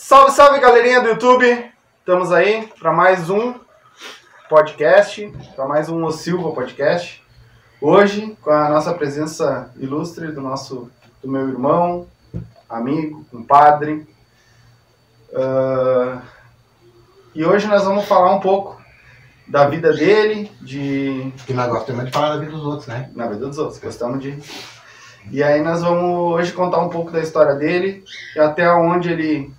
Salve, salve galerinha do YouTube! Estamos aí para mais um podcast, para mais um O Silva Podcast. Hoje, com a nossa presença ilustre do nosso, do meu irmão, amigo, compadre. Uh, e hoje nós vamos falar um pouco da vida dele, de. Que nós gostamos de falar da vida dos outros, né? Na vida dos outros, gostamos de. E aí nós vamos hoje contar um pouco da história dele e até onde ele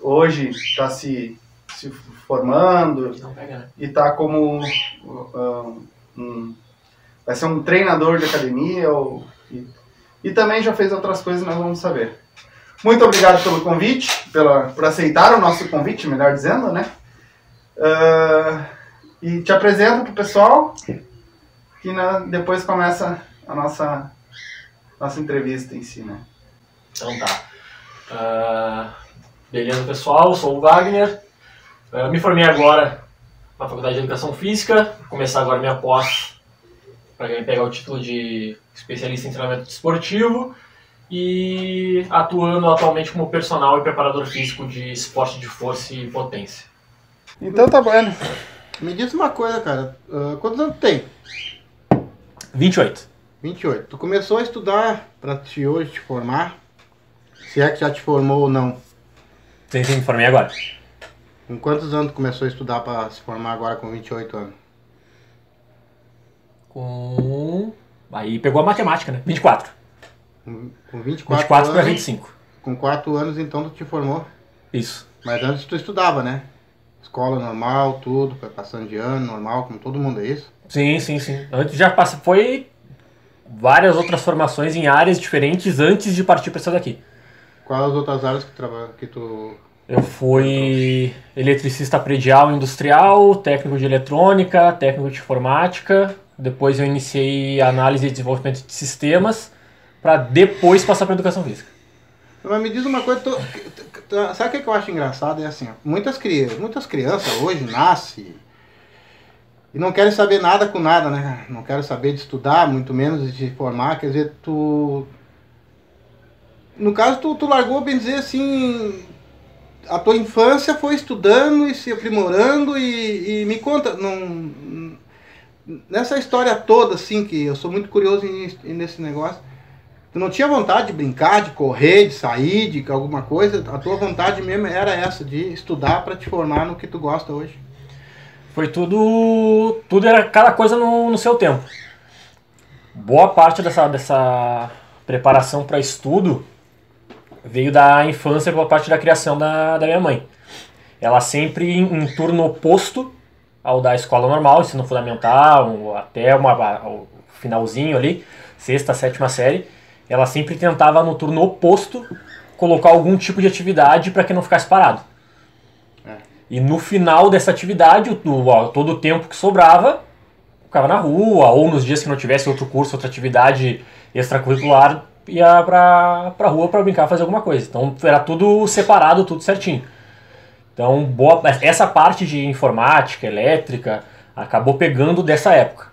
hoje está se, se formando né? e está como uh, um, vai ser um treinador de academia ou, e, e, também já fez outras coisas nós vamos saber. Muito obrigado pelo convite, pela, por aceitar o nosso convite, melhor dizendo, né? Uh, e te apresento para o pessoal que na, depois começa a nossa, nossa entrevista em si, né? Então tá. Uh, Beleza, pessoal? Sou o Wagner. Eu me formei agora na Faculdade de Educação Física. Vou começar agora minha pós para pegar o título de especialista em treinamento esportivo e atuando atualmente como personal e preparador físico de esporte de força e potência. Então tá bom. Me diz uma coisa, cara. Uh, quantos anos tu tem? 28. 28. Tu começou a estudar para te hoje te formar? Se é que já te formou ou não? Sim, sim, me formei agora. Com quantos anos começou a estudar para se formar agora com 28 anos? Com. Aí pegou a matemática, né? 24. Com, com 24, 24 para 25. Com 4 anos então tu te formou? Isso. Mas antes tu estudava, né? Escola normal, tudo, passando de ano, normal, como todo mundo, é isso? Sim, sim, sim. Antes já passei, foi várias outras formações em áreas diferentes antes de partir para essa daqui. Quais as outras áreas que, traba, que tu. Eu fui eletricista predial industrial, técnico de eletrônica, técnico de informática. Depois eu iniciei análise e desenvolvimento de sistemas, para depois passar para educação física. Mas me diz uma coisa, tu, sabe o que eu acho engraçado? É assim, muitas, crianças, muitas crianças hoje nascem e não querem saber nada com nada, né? Não querem saber de estudar, muito menos de formar. Quer dizer, tu no caso, tu, tu largou, bem dizer assim, a tua infância foi estudando e se aprimorando e, e me conta, não, nessa história toda, assim, que eu sou muito curioso nesse negócio, tu não tinha vontade de brincar, de correr, de sair, de alguma coisa? A tua vontade mesmo era essa, de estudar para te formar no que tu gosta hoje? Foi tudo, tudo era cada coisa no, no seu tempo. Boa parte dessa, dessa preparação para estudo veio da infância pela parte da criação da, da minha mãe. Ela sempre em, em turno oposto ao da escola normal, ensino fundamental, até uma, o finalzinho ali, sexta, sétima série, ela sempre tentava no turno oposto colocar algum tipo de atividade para que não ficasse parado. É. E no final dessa atividade, o, todo o tempo que sobrava, ficava na rua, ou nos dias que não tivesse outro curso, outra atividade extracurricular, ia pra, pra rua para brincar, fazer alguma coisa. Então era tudo separado, tudo certinho. Então boa, essa parte de informática, elétrica, acabou pegando dessa época.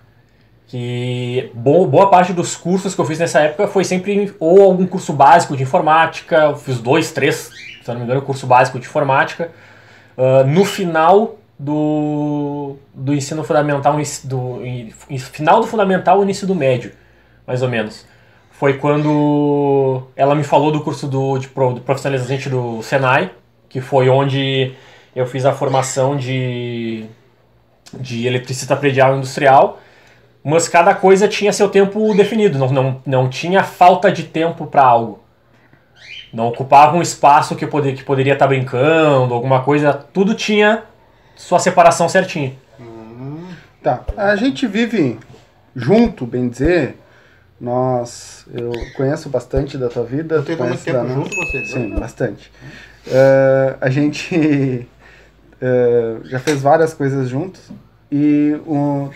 Que boa parte dos cursos que eu fiz nessa época foi sempre ou algum curso básico de informática, eu fiz dois, três, se não me engano, curso básico de informática. Uh, no final do, do ensino fundamental, do, final do fundamental, início do médio, mais ou menos foi quando ela me falou do curso do, de, profissionalizante do Senai, que foi onde eu fiz a formação de, de eletricista predial industrial, mas cada coisa tinha seu tempo definido, não, não, não tinha falta de tempo para algo. Não ocupava um espaço que, poder, que poderia estar tá brincando, alguma coisa, tudo tinha sua separação certinha. Hum, tá, a gente vive junto, bem dizer, nós, eu conheço bastante da tua vida. Tem muito tempo junto você? Sim, bastante. Uh, a gente uh, já fez várias coisas juntos e um...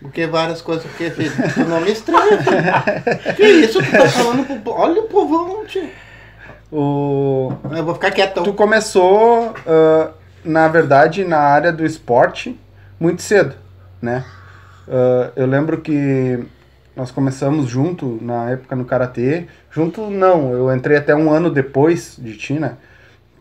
O que várias coisas? Porque o nome é estranho. que isso? Tu tá falando pro... Olha o povão, tio. O... Eu vou ficar quietão. Tu começou, uh, na verdade, na área do esporte muito cedo, né? eu lembro que nós começamos junto na época no karatê. Junto não, eu entrei até um ano depois de ti, né?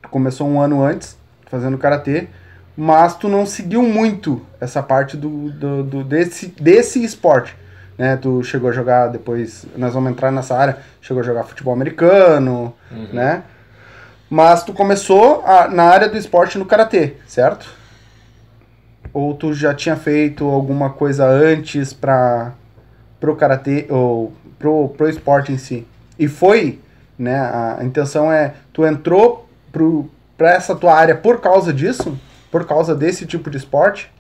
tu começou um ano antes, fazendo karatê, mas tu não seguiu muito essa parte do, do, do- desse, desse esporte. Né? Tu chegou a jogar depois, nós vamos entrar nessa área, chegou a jogar futebol americano, né? Mas tu começou a- na área do esporte no karatê, certo? Ou tu já tinha feito alguma coisa antes para pro karatê ou pro, pro esporte em si? E foi, né? A intenção é tu entrou pro para essa tua área por causa disso, por causa desse tipo de esporte?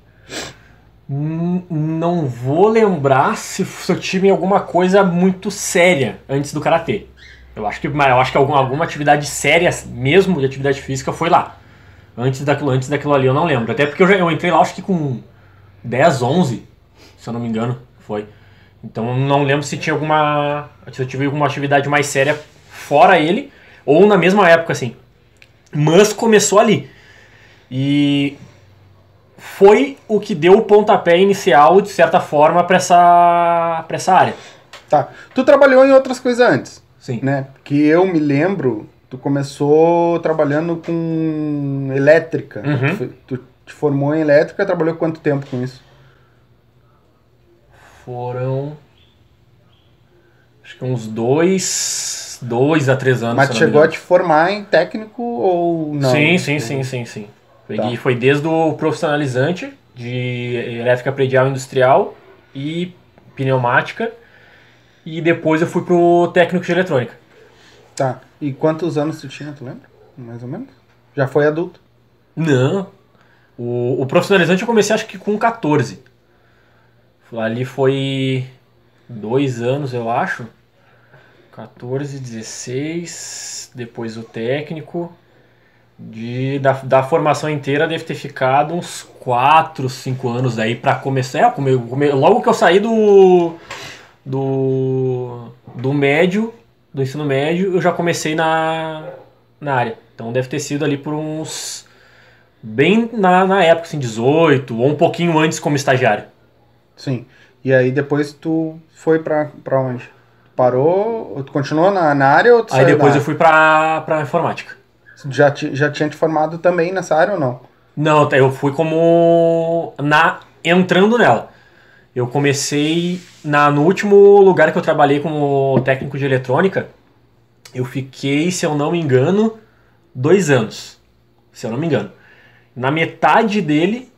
Não vou lembrar se, se eu tive alguma coisa muito séria antes do karatê. Eu acho que, eu acho que alguma, alguma atividade séria mesmo de atividade física foi lá. Antes daquilo, antes daquilo ali eu não lembro. Até porque eu, já, eu entrei lá acho que com 10, 11, se eu não me engano, foi. Então não lembro se tinha alguma. Se eu tive alguma atividade mais séria fora ele, ou na mesma época, assim. Mas começou ali. E foi o que deu o pontapé inicial, de certa forma, para essa, pra essa área. Tá. Tu trabalhou em outras coisas antes, Sim. né? Que eu me lembro, tu começou trabalhando com elétrica. Uhum. Tu, tu te formou em elétrica, trabalhou quanto tempo com isso? Foram. Acho que uns dois. Dois a três anos. Mas chegou a te formar em técnico ou não? Sim, sim, sim, sim, sim. Peguei, Tá. Foi desde o profissionalizante de elétrica predial industrial e pneumática. E depois eu fui pro técnico de eletrônica. Tá. E quantos anos tu tinha, tu lembra? Mais ou menos? Já foi adulto? Não. O, o profissionalizante eu comecei acho que com 14. Ali foi dois anos, eu acho. 14, 16. Depois o técnico. De, da, da formação inteira deve ter ficado uns 4, 5 anos daí pra começar. É, come- come- logo que eu saí do. Do. Do médio, do ensino médio, eu já comecei na, na área. Então deve ter sido ali por uns. Bem na, na época, assim, 18, ou um pouquinho antes como estagiário. Sim. E aí depois tu foi pra, pra onde? Parou? ou Tu continuou na, na área ou tu Aí depois eu fui pra, pra informática. Já, ti- já tinha te formado também nessa área ou não? Não, tá, eu fui como. na entrando nela. Eu comecei na, no último lugar que eu trabalhei como técnico de eletrônica. Eu fiquei, se eu não me engano, dois anos. Se eu não me engano. Na metade dele,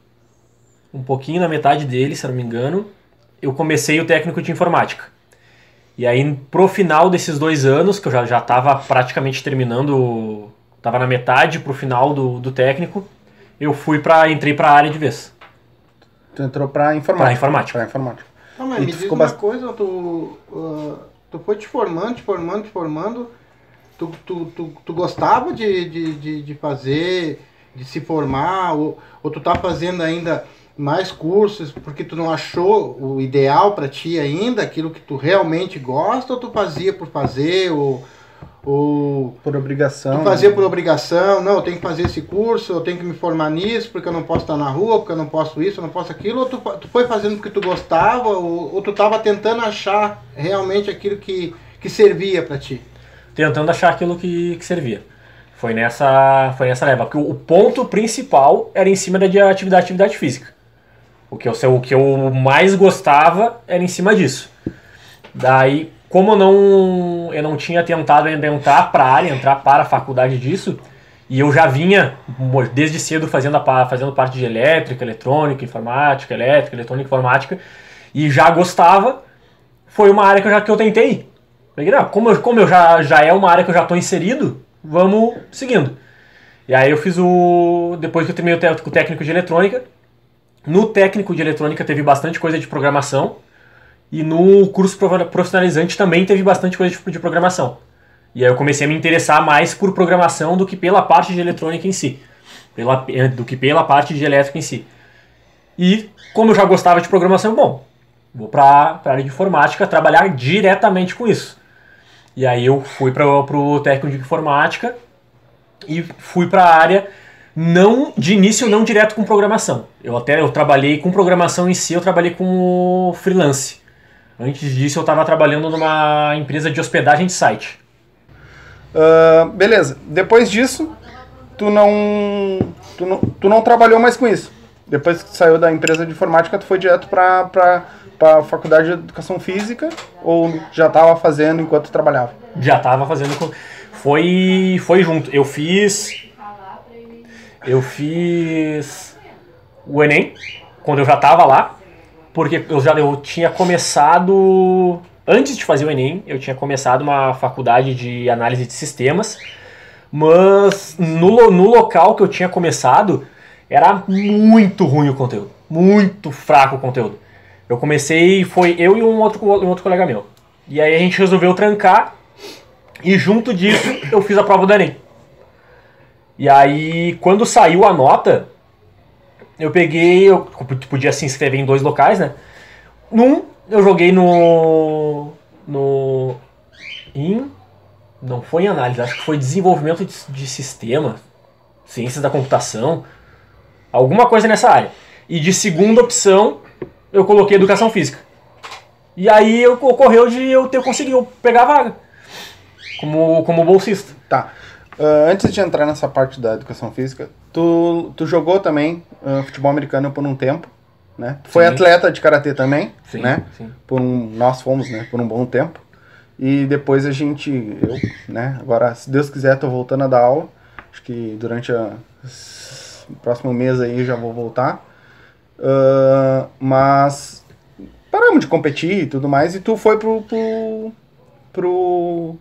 um pouquinho na metade dele, se eu não me engano, eu comecei o técnico de informática. E aí, pro final desses dois anos, que eu já, já tava praticamente terminando, tava na metade pro final do, do técnico, eu fui para entrei pra área de vez. Tu entrou pra informática. Pra informática. Pra informática. Não, mas E me tu diz ficou uma bast- coisa, tu, ah, tu foi te formando, te formando, te formando. Tu, tu, tu, tu gostava de, de, de, de fazer, de se formar, ou, ou tu tá fazendo ainda mais cursos porque tu não achou o ideal para ti ainda, aquilo que tu realmente gosta, ou tu fazia por fazer, ou, ou Por obrigação. Tu fazia por obrigação, não, eu tenho que fazer esse curso, eu tenho que me formar nisso, porque eu não posso estar na rua, porque eu não posso isso, eu não posso aquilo, ou tu, tu foi fazendo porque tu gostava, ou, ou tu estava tentando achar realmente aquilo que, que servia para ti. Tentando achar aquilo que, que servia. Foi nessa, foi nessa leva. Porque o, ponto principal era em cima da de atividade, atividade física. O que, eu, o que eu mais gostava era em cima disso. Daí, como eu não, eu não tinha tentado ainda entrar para a área, entrar para a faculdade disso, e eu já vinha desde cedo fazendo, a, fazendo parte de elétrica, eletrônica, informática, elétrica, eletrônica, informática, e já gostava, foi uma área que eu, já, que eu tentei. Falei, não, como, eu, como eu já, já é uma área que eu já estou inserido, vamos seguindo. E aí eu fiz o. Depois que eu terminei o técnico de eletrônica, no técnico de eletrônica teve bastante coisa de programação. E no curso prof- profissionalizante também teve bastante coisa de, de programação. E aí eu comecei a me interessar mais por programação do que pela parte de eletrônica em si. Pela, eh, do que pela parte de elétrica em si. E como eu já gostava de programação, bom, vou para a área de informática trabalhar diretamente com isso. E aí eu fui para o técnico de informática e fui para a área não de início não direto com programação. Eu até eu trabalhei com programação em si, eu trabalhei com freelance. Antes disso eu estava trabalhando numa empresa de hospedagem de site. Ah, beleza. Depois disso, tu não, tu não, tu não trabalhou mais com isso. Depois que tu saiu da empresa de informática, tu foi direto pra, pra, pra faculdade de educação física ou já tava fazendo enquanto trabalhava? Já tava fazendo. Foi, foi junto. Eu fiz. Eu fiz o Enem, quando eu já tava lá, porque eu já eu tinha começado. Antes de fazer o Enem, eu tinha começado uma faculdade de análise de sistemas, mas no, no local que eu tinha começado era muito ruim o conteúdo. Muito fraco o conteúdo. Eu comecei, foi eu e um outro, um outro colega meu. E aí a gente resolveu trancar e junto disso eu fiz a prova do Enem. E aí, quando saiu a nota, eu peguei, eu podia se inscrever em dois locais, né? Num, eu joguei no. no. em. não foi em análise, acho que foi desenvolvimento de, de sistema, ciências da computação, alguma coisa nessa área. E de segunda opção, eu coloquei educação física. E aí eu- ocorreu de eu ter conseguido pegar a vaga como, como bolsista. Tá. Ah, antes de entrar nessa parte da educação física, tu, tu jogou também ah, futebol americano por um tempo, né? Foi Sim. atleta de karatê também, Sim, né? sim. Por um, nós fomos, né? Por um bom tempo. E depois a gente, eu, né? Agora, se Deus quiser, tô voltando a dar aula. Acho que durante a, o próximo mês aí eu já vou voltar. Ah, mas paramos de competir e tudo mais. E tu foi pro, pro, pro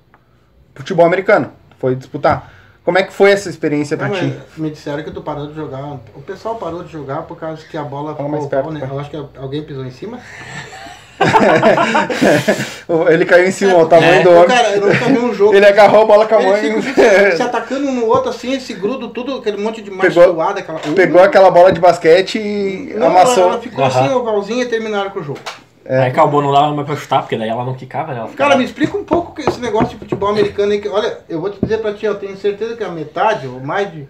futebol americano. Foi disputar. Como é que foi essa experiência pra Não, ti? mas me disseram que tu parou de jogar. O pessoal parou de jogar por causa que a bola Fala mais perto, né? Eu acho que alguém pisou em cima. Ele caiu em cima, o tamanho É. do homem. Cara, eu nunca vi um jogo. Ele agarrou a bola com a mão e ficam se atacando um no outro assim, esse grudo, tudo, aquele monte de Pegou- machucada, aquela. pegou aquela bola de basquete e Não, amassou. Ela, ela ficou Aham. assim, ovalzinha e terminaram com o jogo. Aí acabou, não dava mais pra chutar, porque daí ela não quicava, né? Ela ficava- Cara, me explica um pouco esse negócio de futebol americano aí. Que, olha, eu vou te dizer pra ti, eu tenho certeza que a metade ou mais de.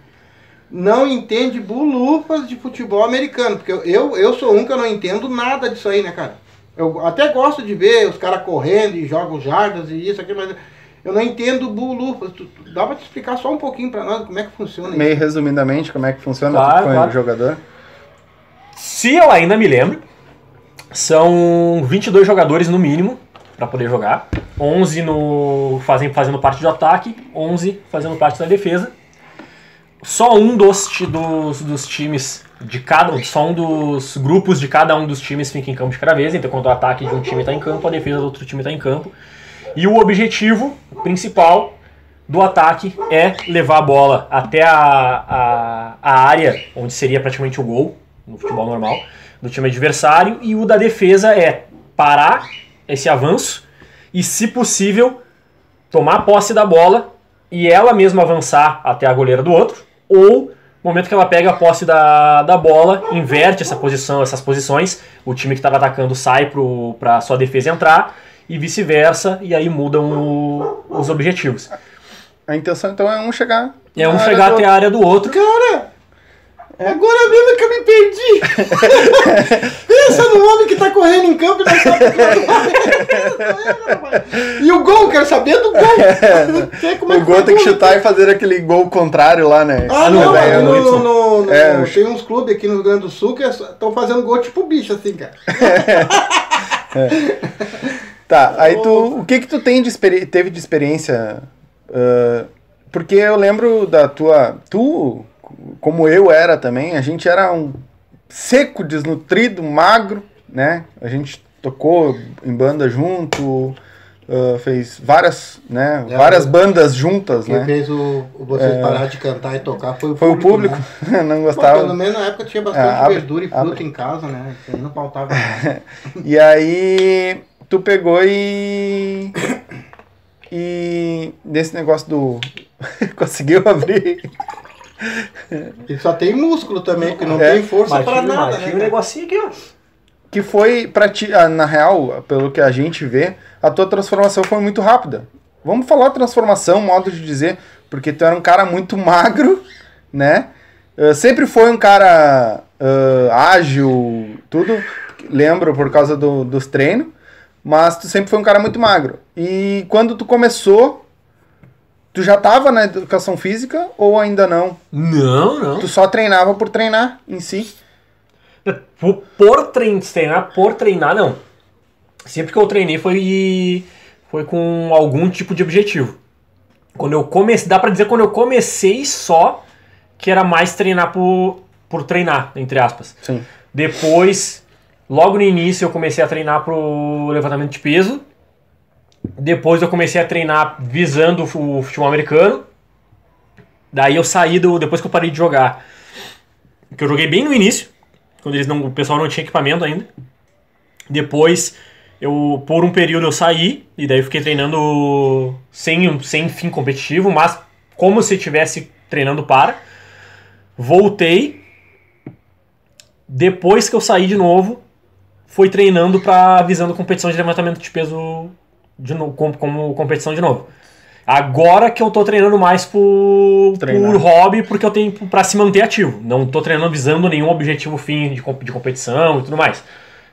Não entende bulufas de futebol americano. Porque eu, eu, eu sou um que eu não entendo nada disso aí, né, cara? Eu até gosto de ver os caras correndo e jogam jardas e isso, aqui, mas eu não entendo bulufas. Tu, tu- dá pra te explicar só um pouquinho pra nós como é que funciona isso? Meio resumidamente, como é que funciona Claro, tu claro. jogador? Se eu ainda me lembro, são 22 jogadores no mínimo pra poder jogar. 11 no, fazem, fazendo parte do ataque, 11 fazendo parte da defesa. Só um dos, dos, dos times de cada só um dos grupos de cada um dos times fica em campo de cada vez. Então, quando o ataque de um time está em campo, a defesa do outro time está em campo. E o objetivo principal do ataque é levar a bola até a, a, a área onde seria praticamente o gol, no futebol normal, do time adversário. E o da defesa é parar esse avanço e, se possível, tomar posse da bola e ela mesma avançar até a goleira do outro, ou no momento que ela pega a posse da, da bola, inverte essa posição, essas posições, o time que estava atacando sai para sua defesa entrar e vice-versa, e aí mudam o- os objetivos. A intenção então é um chegar. É um chegar até a área do outro. Cara, agora mesmo que eu me perdi. Pensa no homem que tá correndo em campo e não sabe o que E o gol, quero saber do gol. Sei como é O gol faz tem que gol, chutar e fazer aquele gol contrário lá, né? Ah, no não, velho, no, no no, Y. no- no- É, o- tem uns clubes aqui no Rio Grande do Sul que estão fazendo gol tipo bicho, assim, cara. Tá, aí tu. O que que tu tem de teve de experiência? ah, porque eu lembro da tua. Tu, como eu era também, a gente era um seco, desnutrido, magro, né? A gente tocou em banda junto, ah, fez várias, né? É, várias eu- bandas juntas, Quem né? fez o, o vocês parar de cantar e tocar foi o Foi o público. público, né? não gostava. pelo menos na época tinha bastante É, abre- verdura e fruta abre. em casa, né? Isso aí não faltava. E aí tu pegou e. E nesse negócio do. Conseguiu abrir. E só tem músculo também, que não É, tem força tinha- nada, mas né? tinha um negocinho aqui, ó. Que foi pra ti, ah, na real, pelo que a gente vê, a tua transformação foi muito rápida. Vamos falar transformação, modo de dizer, porque tu era um cara muito magro, né? Ah, sempre foi um cara ah, ágil, tudo. Lembro por causa do- dos treinos, mas tu sempre foi um cara muito magro. E quando tu começou Tu já tava na educação física ou ainda não? Não, não. Tu só treinava por treinar em si? Por, por trein- treinar, por treinar, não. Sempre que eu treinei foi, foi com algum tipo de objetivo. Quando eu comecei, dá pra dizer quando eu comecei só que era mais treinar por, por treinar, entre aspas. Sim. Depois, logo no início, eu comecei a treinar pro levantamento de peso. Depois eu comecei a treinar visando o futebol americano. Daí eu saí do. Depois que eu parei de jogar. Que eu joguei bem no início. Quando eles não, o pessoal não tinha equipamento ainda. Depois, eu por um período eu saí. E daí fiquei treinando sem, sem fim competitivo, mas como se estivesse treinando para. Voltei. Depois que eu saí de novo, fui treinando para visando competição de levantamento de peso de novo, como, como competição de novo. Agora que eu tô treinando mais por, Treinar. por hobby, porque eu tenho para se manter ativo. Não tô treinando visando nenhum objetivo fim de, de competição e tudo mais.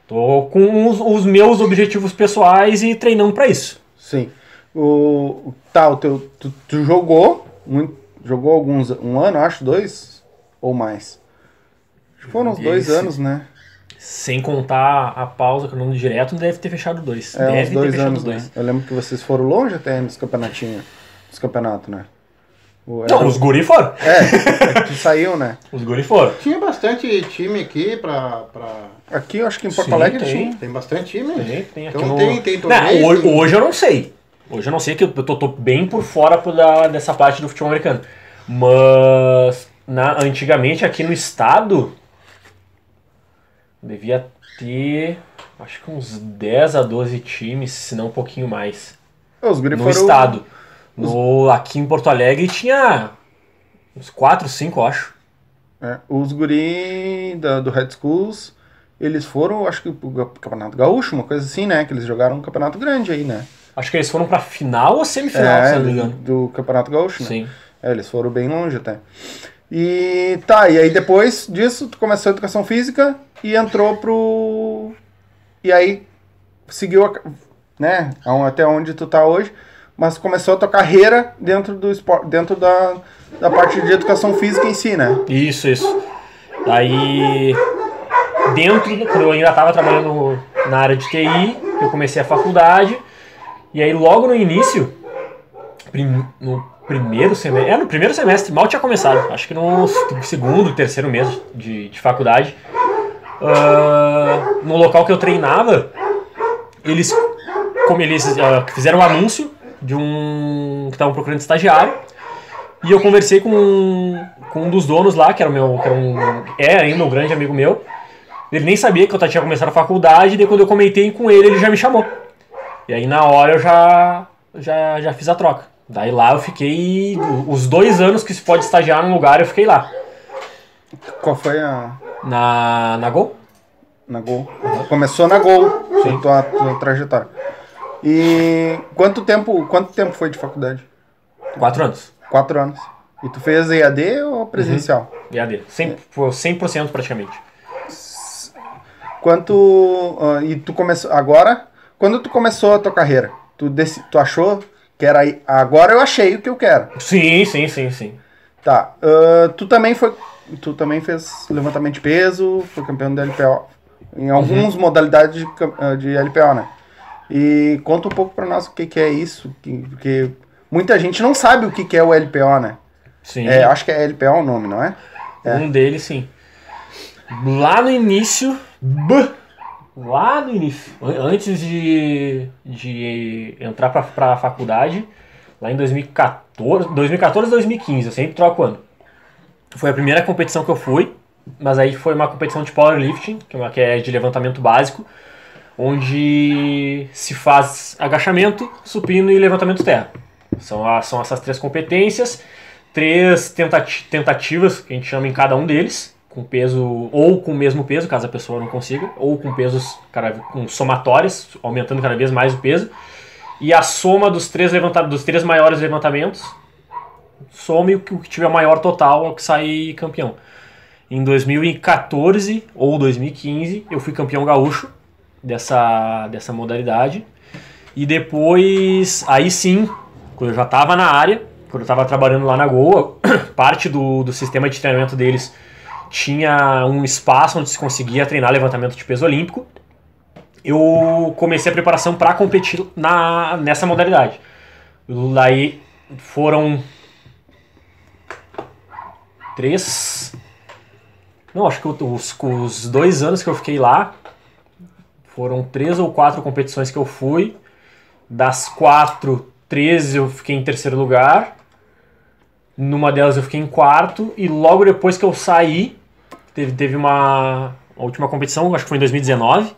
Tô com os, os meus objetivos pessoais e treinando para isso. Sim. O, tá, o teu, tu, tu jogou, muito, jogou alguns, um ano, acho, dois ou mais. Acho que foram uns dois anos, né? Sem contar a pausa que eu não direto, deve ter fechado dois. É, deve uns ter dois fechado anos, dois. né? Eu lembro que vocês foram longe até nos campeonatinhos, nos campeonatos, né? O- Não, os guri foram. É, é que saiu, né? Os guri foram. Tinha bastante time aqui pra... pra... Aqui, eu acho que em Porto Sim, Alegre tem. tinha. Tem bastante time. Tem, tem aqui Então no... tem- tem torneio, hoje, tem- hoje eu não sei. Hoje eu não sei que eu tô, tô bem por fora por da- dessa parte do futebol americano. Mas na, antigamente aqui no estado devia ter acho que uns 10 a 12 times, se não um pouquinho mais. Os guri No foram- estado. No, aqui em Porto Alegre tinha uns 4, 5, eu acho. É, os guri da, do Red Schools, eles foram, acho que pro Campeonato Gaúcho, uma coisa assim, né? Que eles jogaram um campeonato grande aí, né? Acho que eles foram pra final ou semifinal, é, se não me engano. do Campeonato Gaúcho, né? Sim. É, eles foram bem longe até. E tá, e aí depois disso, tu começou a educação física e entrou pro. E aí seguiu, a- né, até onde tu tá hoje, mas começou a tua carreira dentro do esporte, dentro da, da parte de educação física em si, né? Isso, isso. Aí, dentro, do- quando eu ainda estava trabalhando na área de TI, eu comecei a faculdade. E aí, logo no início, prim- no primeiro semestre, é, no primeiro semestre, mal tinha começado, acho que no segundo, terceiro mês de, de faculdade, ah, no local que eu treinava, eles, como eles ah, fizeram um anúncio de um que estavam procurando estagiário. E eu conversei com, com um dos donos lá, que era meu. Que era um, é ainda um grande amigo meu. Ele nem sabia que eu tinha começado a faculdade, e daí quando eu comentei com ele, ele já me chamou. E aí na hora eu já, já, já fiz a troca. Daí lá eu fiquei. Os dois anos que se pode estagiar num lugar, eu fiquei lá. Qual foi a. Na, na Gol? Na Gol. Começou na Gol, Sim. tua, tua trajetória. E quanto tempo, quanto tempo foi de faculdade? Quatro anos. Quatro anos. E tu fez EAD ou presencial? EAD. 100%, foi 100% praticamente. Quanto. ah, e tu começou. Agora, quando tu começou a tua carreira, tu, deci- tu achou que era. aí- Agora eu achei o que eu quero. Sim, sim, sim, sim. Tá. ah, tu também foi. Tu também fez levantamento de peso, foi campeão da LPO. Em algumas modalidades de, ah, de LPO, né? E conta um pouco pra nós o que, que é isso. que- porque muita gente não sabe o que, que é o LPO, né? Sim. É, acho que é LPO o nome, não é? É. Um deles, sim. Lá no início. Lá no início. an- Antes de, de entrar pra, pra faculdade, lá em 2014, 2014 2015, eu sempre troco ano. Foi a primeira competição que eu fui, mas aí foi uma competição de powerlifting, que é, uma, que é de levantamento básico, onde se faz agachamento, supino e levantamento terra. São, a- são essas três competências três tentati- tentativas que a gente chama em cada um deles, com peso ou com o mesmo peso, caso a pessoa não consiga, ou com pesos cada, com somatórias, aumentando cada vez mais o peso. E a soma dos três levanta, dos três maiores levantamentos, some o que, o que tiver maior total é o que sai campeão. Em 2014 ou 2015, eu fui campeão gaúcho dessa, dessa modalidade. E depois, aí sim, quando eu já estava na área, quando eu estava trabalhando lá na Goa, parte do, do sistema de treinamento deles tinha um espaço onde se conseguia treinar levantamento de peso olímpico. Eu comecei a preparação para competir na, nessa modalidade. Daí foram três. Não, acho que os, os dois anos que eu fiquei lá foram três ou quatro competições que eu fui. Das quatro, três eu fiquei em terceiro lugar. Numa delas eu fiquei em quarto. E logo depois que eu saí, teve, teve uma, uma última competição, acho que foi em 2019.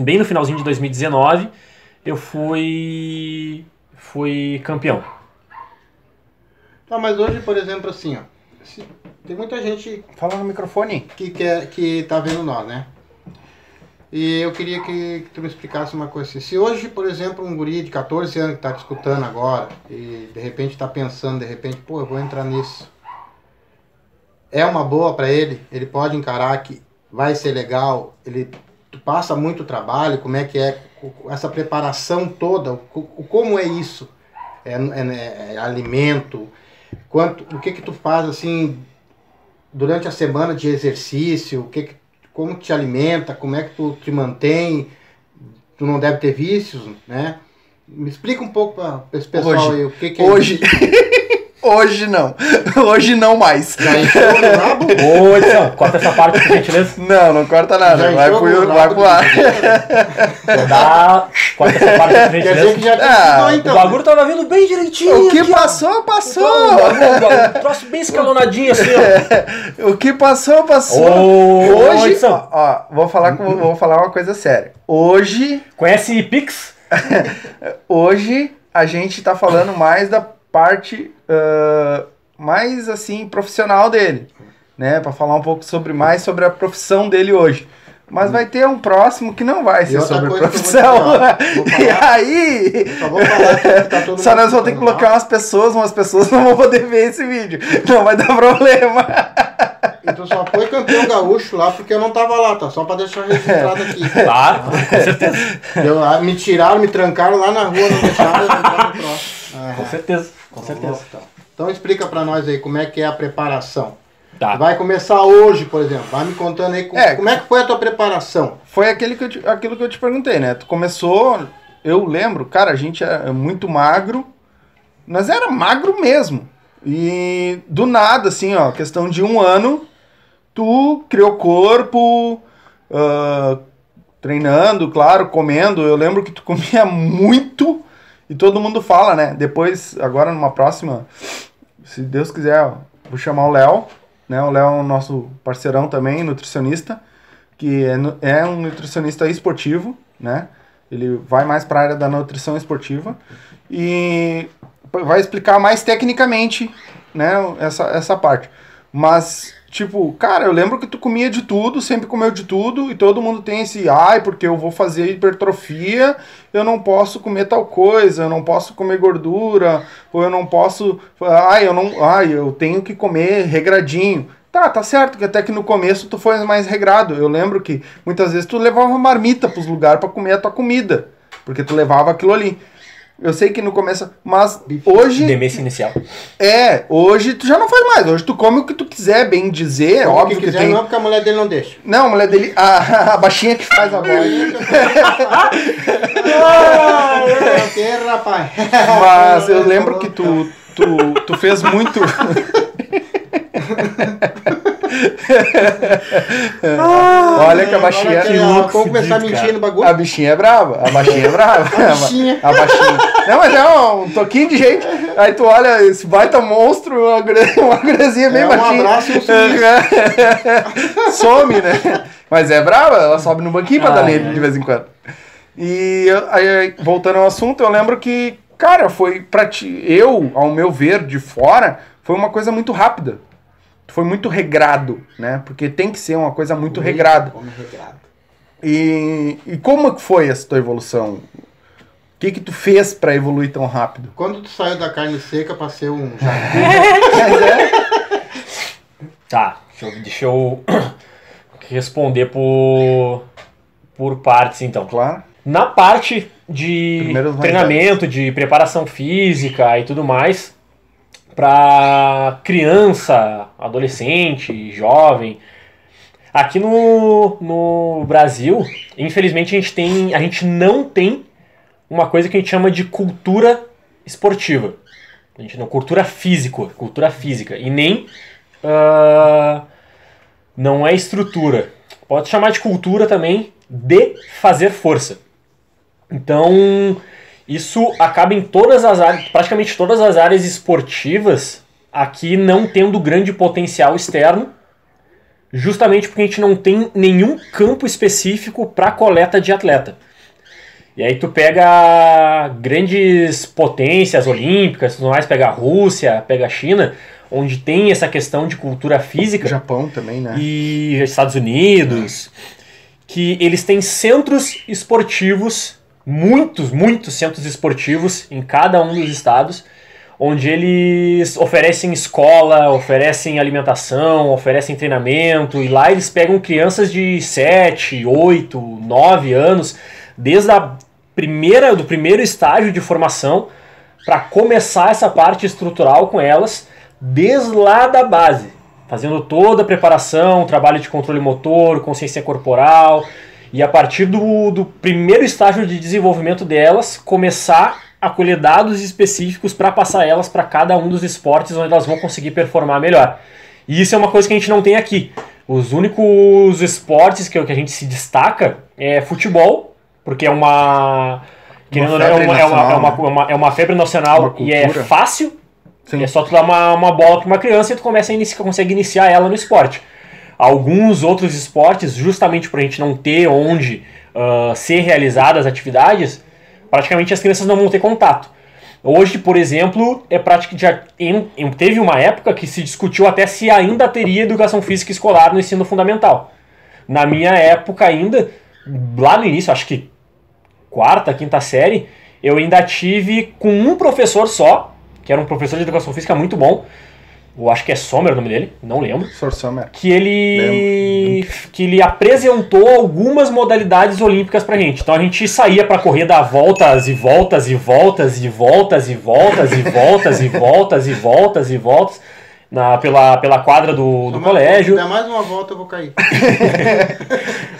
Bem no finalzinho de 2019, eu fui, fui campeão. Tá, mas hoje, por exemplo, assim, ó, tem muita gente Fala no microfone. que, quer, que tá vendo nós, né? E eu queria que, que tu me explicasse uma coisa assim. Se hoje, por exemplo, um guri de 14 anos que tá te escutando agora e de repente tá pensando, de repente, pô, eu vou entrar nisso. É uma boa para ele? Ele pode encarar que vai ser legal? Ele tu passa muito trabalho? Como é que é essa preparação toda? O, co- como é isso? É, é- é alimento? Quanto, o que que tu faz assim durante a semana de exercício, o que, que- como te alimenta, como é que tu te mantém, tu não deve ter vícios, né? Me explica um pouco para esse pessoal Hoje- aí o que, que Hoje. Hoje não. Hoje não mais. é. Já encheu o rabo? Ô, Edson, corta essa parte, por gentileza. Não, não corta nada. Já Vai pro, o vai pro ar. Por Quer dizer que já te Ah, ensinou, O então. bagulho tava vindo bem direitinho. O que aqui, ó. passou, passou. Um bagulho- um troço bem escalonadinho assim, ó. O que passou, passou. Ô, Hoje, ó, ó, vou falar, com- vou falar uma coisa séria. Hoje, conhece Pix? hoje a gente tá falando mais da parte ah, mais assim profissional dele, né? Para falar um pouco sobre mais sobre a profissão dele hoje. Mas vai ter um próximo que não vai ser sobre profissão. e falar- aí, Só vou falar que tá todo só nós vamos ter que colocar umas pessoas, umas pessoas não vão poder ver esse vídeo. Não vai dar problema. Então só foi campeão gaúcho lá porque eu não tava lá, tá? Só pra deixar registrado aqui. Claro, com certeza. Eu- me tiraram, me trancaram lá na rua, não deixaram eu entrar no próximo. Com certeza, com certeza. Então, então explica pra nós aí como é que é a preparação. Tá. Vai começar hoje, por exemplo. Vai me contando aí como É. como é que foi a tua preparação. Foi aquele que eu te- aquilo que eu te perguntei, né? Tu começou, eu lembro, cara, a gente é muito magro, nós era magro mesmo. E do nada, assim, ó, questão de um ano, tu criou corpo, ah, treinando, claro, comendo. Eu lembro que tu comia muito e todo mundo fala, né? Depois, agora numa próxima, se Deus quiser, ó, vou chamar o Léo, né? O Léo é o nosso parceirão também, nutricionista que é, é um nutricionista esportivo, né? Ele vai mais para a área da nutrição esportiva e vai explicar mais tecnicamente, né, essa, essa parte. Mas, tipo, cara, eu lembro que tu comia de tudo, sempre comeu de tudo, e todo mundo tem esse, ai, porque eu vou fazer hipertrofia, eu não posso comer tal coisa, eu não posso comer gordura, ou eu não posso, ai, eu não, ai, eu tenho que comer regradinho. Tá, tá certo que até que no começo tu foi mais regrado. Eu lembro que muitas vezes tu levava marmita pros lugares pra comer a tua comida, porque tu levava aquilo ali. Eu sei que no começo, mas hoje Demência inicial. é, hoje tu já não faz mais. Hoje tu come o que tu quiser, bem dizer, é Como óbvio que que, quiser, tem. não, porque a mulher dele não deixa. Não, a mulher dele, a, a baixinha que faz a voz. Que rapaz. Mas eu lembro que tu, tu, tu fez muito. Olha que a baixinha. Agora que ela- Vamos começar a mentir no bagulho? A bichinha é brava, a baixinha é brava. A bichinha. A baixinha. Não, mas é um toquinho de gente. Aí tu olha esse baita monstro, uma, uma guriazinha bem É, um baixinha. abraço e um sumiço. Some, né? Mas é brava, ela sobe no banquinho pra Ah, dar é. nele de vez em quando. E aí, voltando ao assunto, eu lembro que, cara, foi pra ti, eu, ao meu ver, de fora, foi uma coisa muito rápida. Foi muito regrado, né? Porque tem que ser uma coisa muito regrada. Come regrado. E, e como que foi essa tua evolução? O que que tu fez pra evoluir tão rápido? Quando tu saiu da carne seca pra ser um Mas é, Tá, deixa eu, deixa eu responder por, por partes então. claro. Na parte de treinamento, de preparação física e tudo mais, para criança, adolescente, jovem. Aqui no, no Brasil, infelizmente a gente tem, a gente não tem uma coisa que a gente chama de cultura esportiva. A gente não cultura física, cultura física e nem uh, não é estrutura. Pode chamar de cultura também de fazer força. Então, isso acaba em todas as áreas, praticamente todas as áreas esportivas, aqui não tendo grande potencial externo, justamente porque a gente não tem nenhum campo específico para coleta de atleta. E aí tu pega grandes potências olímpicas, tu mais pega a Rússia, pega a China, onde tem essa questão de cultura física. Japão também, né? E Estados Unidos, que eles têm centros esportivos, muitos, muitos centros esportivos em cada um dos estados, onde eles oferecem escola, oferecem alimentação, oferecem treinamento, e lá eles pegam crianças de 7, 8, 9 anos, desde a primeira, do primeiro estágio de formação para começar essa parte estrutural com elas desde lá da base, fazendo toda a preparação, trabalho de controle motor, consciência corporal e a partir do, do primeiro estágio de desenvolvimento delas começar a colher dados específicos para passar elas para cada um dos esportes onde elas vão conseguir performar melhor. E isso é uma coisa que a gente não tem aqui. Os únicos esportes que, que a gente se destaca é futebol porque é uma. Querendo, Uma é, febre uma, é, uma, é, nacional, uma, uma- é uma febre nacional e é fácil. Sim. É só tu dar uma, uma bola para uma criança e tu começa a iniciar, consegue iniciar ela no esporte. Alguns outros esportes, justamente por a gente não ter onde ah, ser realizadas as atividades, praticamente as crianças não vão ter contato. Hoje, por exemplo, é prática já em- em- teve uma época que se discutiu até se ainda teria educação física escolar no ensino fundamental. Na minha época ainda, lá no início, acho que quarta, quinta série, eu ainda tive com um professor só, que era um professor de educação física muito bom. Eu acho que é Sommer o nome dele, não lembro. Sr. Sommer. Que ele que ele apresentou algumas modalidades olímpicas pra gente. Então a gente saía pra correr dar voltas e voltas e voltas e voltas e voltas e voltas e voltas e voltas e voltas na pela, pela quadra do, do colégio. Se der mais uma volta, eu vou cair.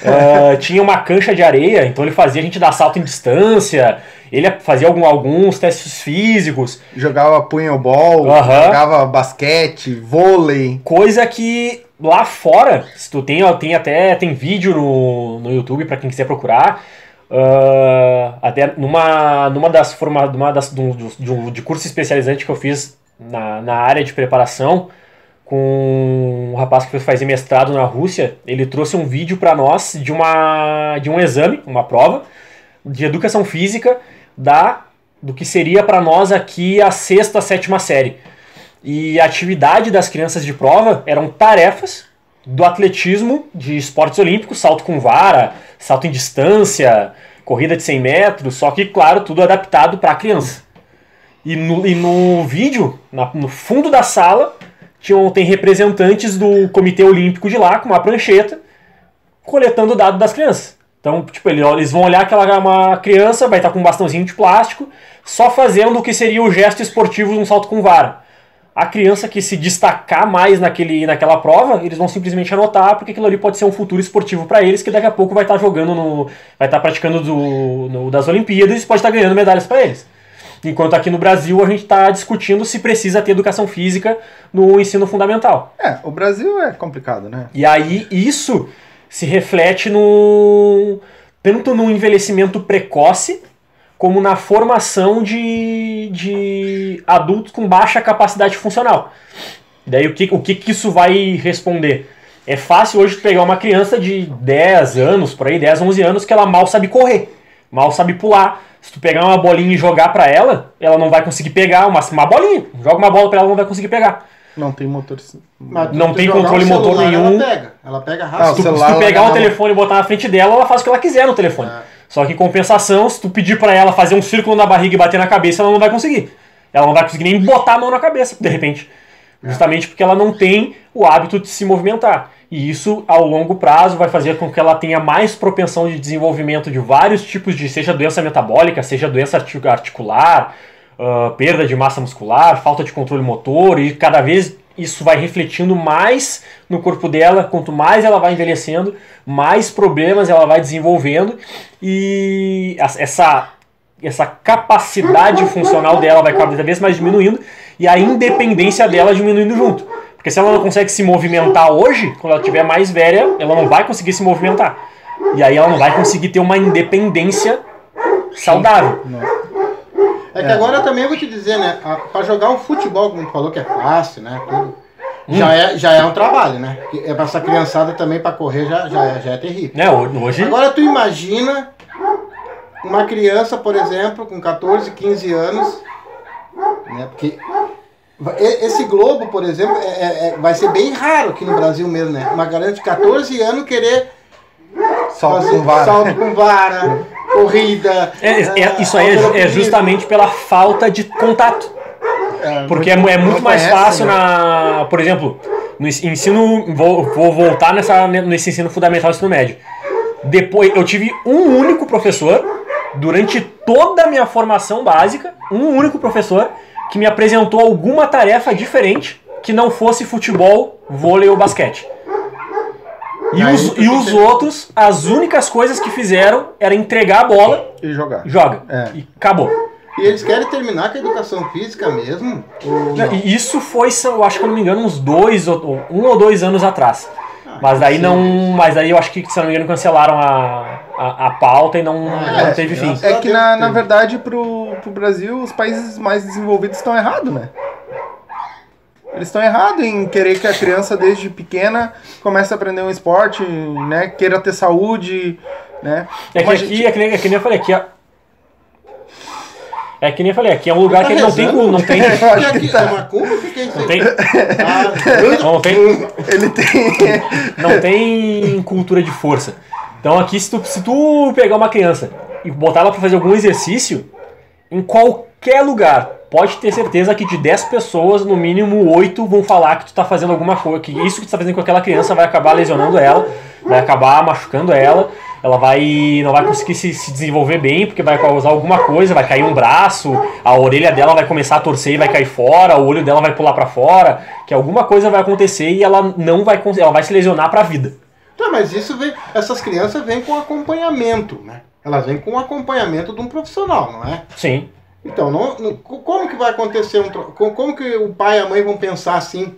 Ah, tinha uma cancha de areia, então ele fazia a gente dar salto em distância, ele fazia algum- alguns testes físicos, Jogava punhobol, Aham. jogava basquete, vôlei. coisa que lá fora, se tu tem, tem até tem vídeo no, no YouTube para quem quiser procurar. ah, até numa, numa das formas numa das, de, um, de, um- de curso especializante que eu fiz na, na área de preparação com um rapaz que fazer mestrado na Rússia, ele trouxe um vídeo para nós de uma de um exame, uma prova de educação física da do que seria para nós aqui a sexta, sétima série. E a atividade das crianças de prova eram tarefas do atletismo de esportes olímpicos, salto com vara, salto em distância, corrida de 100 metros, só que, claro, tudo adaptado para a criança. E no, e no vídeo, na- no fundo da sala, tinham, tem representantes do Comitê Olímpico de lá com uma prancheta coletando dados das crianças. Então, tipo, ele- eles vão olhar aquela uma criança, vai estar com um bastãozinho de plástico, só fazendo o que seria o gesto esportivo de um salto com vara. A criança que se destacar mais naquele, naquela prova, eles vão simplesmente anotar, porque aquilo ali pode ser um futuro esportivo para eles, que daqui a pouco vai estar jogando no. vai estar praticando do, no- das Olimpíadas e pode estar ganhando medalhas para eles. Enquanto aqui no Brasil a gente está discutindo se precisa ter educação física no ensino fundamental. É, o Brasil é complicado, né? E aí isso se reflete no tanto no envelhecimento precoce como na formação de, de adultos com baixa capacidade funcional. E daí o que, o que que isso vai responder? É fácil hoje pegar uma criança de 10 anos, por aí, 10, 11 anos, que ela mal sabe correr, mal sabe pular. Se tu pegar uma bolinha e jogar pra ela, ela não vai conseguir pegar uma, uma bolinha. Joga uma bola pra ela, ela não vai conseguir pegar. Não tem motor. Mas Não tem controle motor celular, nenhum. Ela pega. Ela pega Ah, rápido. Se tu, celular, se tu pegar o agarra- telefone e botar na frente dela, ela faz o que ela quiser no telefone. É. Só que em compensação, se tu pedir pra ela fazer um círculo na barriga e bater na cabeça, ela não vai conseguir. Ela não vai conseguir nem botar a mão na cabeça, de repente. Justamente porque ela não tem o hábito de se movimentar. E isso, ao longo prazo, vai fazer com que ela tenha mais propensão de desenvolvimento de vários tipos de, seja doença metabólica, seja doença arti- articular, ah, perda de massa muscular, falta de controle motor, e cada vez isso vai refletindo mais no corpo dela. Quanto mais ela vai envelhecendo, mais problemas ela vai desenvolvendo, e essa, essa capacidade funcional dela vai cada vez mais diminuindo, e a independência dela diminuindo junto. Porque se ela não consegue se movimentar hoje, quando ela tiver mais velha, ela não vai conseguir se movimentar. E aí ela não vai conseguir ter uma independência saudável. É que agora eu também vou te dizer, né? Pra jogar o futebol, como tu falou que é fácil, né? Tudo, já, é, já é um trabalho, né? É pra essa criançada também pra correr já, já, é, já é terrível. Ho- Hoje, Agora tu imagina uma criança, por exemplo, com 14, 15 anos, né? Porque esse globo, por exemplo, é- é- é- vai ser bem raro aqui no Brasil mesmo, né? Uma garota de 14 anos querer Salto fazer com vara. salto com vara, corrida. é- é- ah, isso aí é, é justamente pela falta de contato. Porque é, mu- é muito mais conhece, fácil né? na. Por exemplo, no ens- ensino. Vou, vou voltar nessa, nesse ensino fundamental e ensino médio. Depois, eu tive um único professor, durante toda a minha formação básica, um único professor que me apresentou alguma tarefa diferente que não fosse futebol, vôlei ou basquete. E, Aí os, e os outros, as únicas coisas que fizeram era entregar a bola, E jogar. joga. É. E acabou. E eles querem terminar com a educação física mesmo? Não? E isso foi, eu acho que eu não me engano, uns dois, um ou dois anos atrás. Mas daí sim. não. Mas daí eu acho que, se não me engano, cancelaram a, a, a pauta e não, Ah, não é, teve fim. criança. É que na, na verdade pro, pro Brasil os países mais desenvolvidos estão errados, né? Eles estão errados em querer que a criança desde pequena comece a aprender um esporte, né? Queira ter saúde, né? É que aqui, gente- é que, nem, é que nem eu falei, aqui é. É que nem eu falei, aqui é um lugar Tá que ele não tem. cu- Não tem. Eu acho que tá. macumba? Que, Não tem. Ah, Não tem. Ele tem. não tem cultura de força. Então aqui, se tu, se tu pegar uma criança e botar ela pra fazer algum exercício, em qualquer lugar, pode ter certeza que de 10 pessoas, no mínimo 8 vão falar que tu tá fazendo alguma coisa, que isso que tu tá fazendo com aquela criança vai acabar lesionando ela, vai acabar machucando ela, ela vai não vai conseguir se, se desenvolver bem, porque vai causar alguma coisa, vai cair um braço, a orelha dela vai começar a torcer e vai cair fora, o olho dela vai pular pra fora, que alguma coisa vai acontecer e ela não vai ela vai se lesionar pra vida. Tá, mas isso vem. Essas crianças vêm com acompanhamento, né? Elas vêm com acompanhamento de um profissional, não é? Sim. Então, não, não- co- como que vai acontecer um. Como que o pai e a mãe vão pensar assim?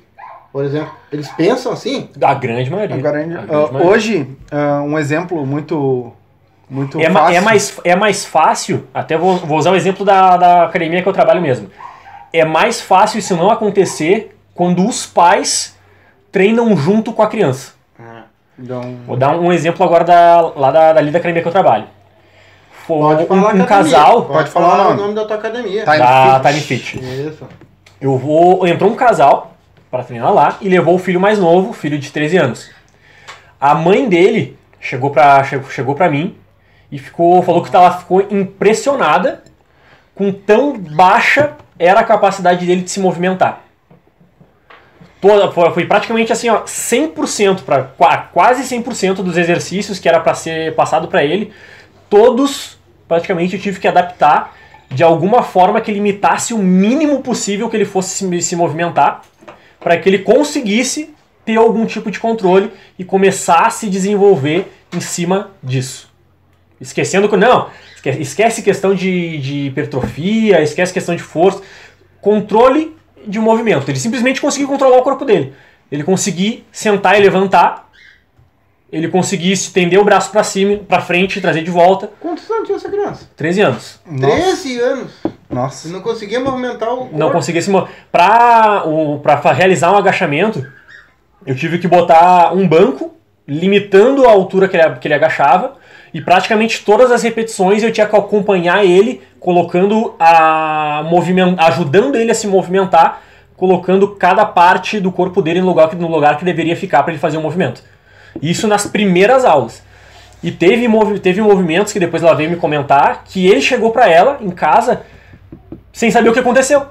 Por exemplo, eles pensam assim? A grande maioria. Agora, A grande ah, maioria. hoje, ah, um exemplo muito, muito É, ma- fácil. é, mais, é mais fácil, até vou, vou usar o exemplo da, da academia que eu trabalho mesmo. É mais fácil isso não acontecer quando os pais treinam junto com a criança. Então, Vou dar um exemplo agora da, lá da, dali da academia que eu trabalho. Foi Pode um, falar um casal Pode, Pode falar, falar o nome da tua academia. Time da Fit. Time Fit. Isso. Eu vou. Entrou um casal para treinar lá e levou o filho mais novo, filho de 13 anos. A mãe dele chegou pra, chegou, pra mim e ficou, falou que ela ficou impressionada com tão baixa era a capacidade dele de se movimentar. Toda, foi praticamente assim, ó, 100% para quase 100% dos exercícios que era para ser passado para ele, todos praticamente eu tive que adaptar de alguma forma que limitasse o mínimo possível que ele fosse se, se movimentar, para que ele conseguisse ter algum tipo de controle e começar a se desenvolver em cima disso. Esquecendo que não, esque- esquece questão de, de hipertrofia, esquece questão de força, controle de movimento. Ele simplesmente conseguiu controlar o corpo dele. Ele conseguir sentar e levantar, ele conseguir estender o braço para cima, para frente e trazer de volta. Quantos anos tinha essa criança? 13 anos. Nossa. 13 anos. Nossa. Você não conseguia movimentar o corpo. não conseguia se mover. Pra, o, pra realizar um agachamento, eu tive que botar um banco, limitando a altura que ele, que ele agachava, e praticamente todas as repetições eu tinha que acompanhar ele, colocando a movimento, ajudando ele a se movimentar, colocando cada parte do corpo dele no lugar que, no lugar que deveria ficar para ele fazer o movimento. Isso nas primeiras aulas. E teve, teve movimentos que depois ela veio me comentar que ele chegou para ela em casa sem saber o que aconteceu.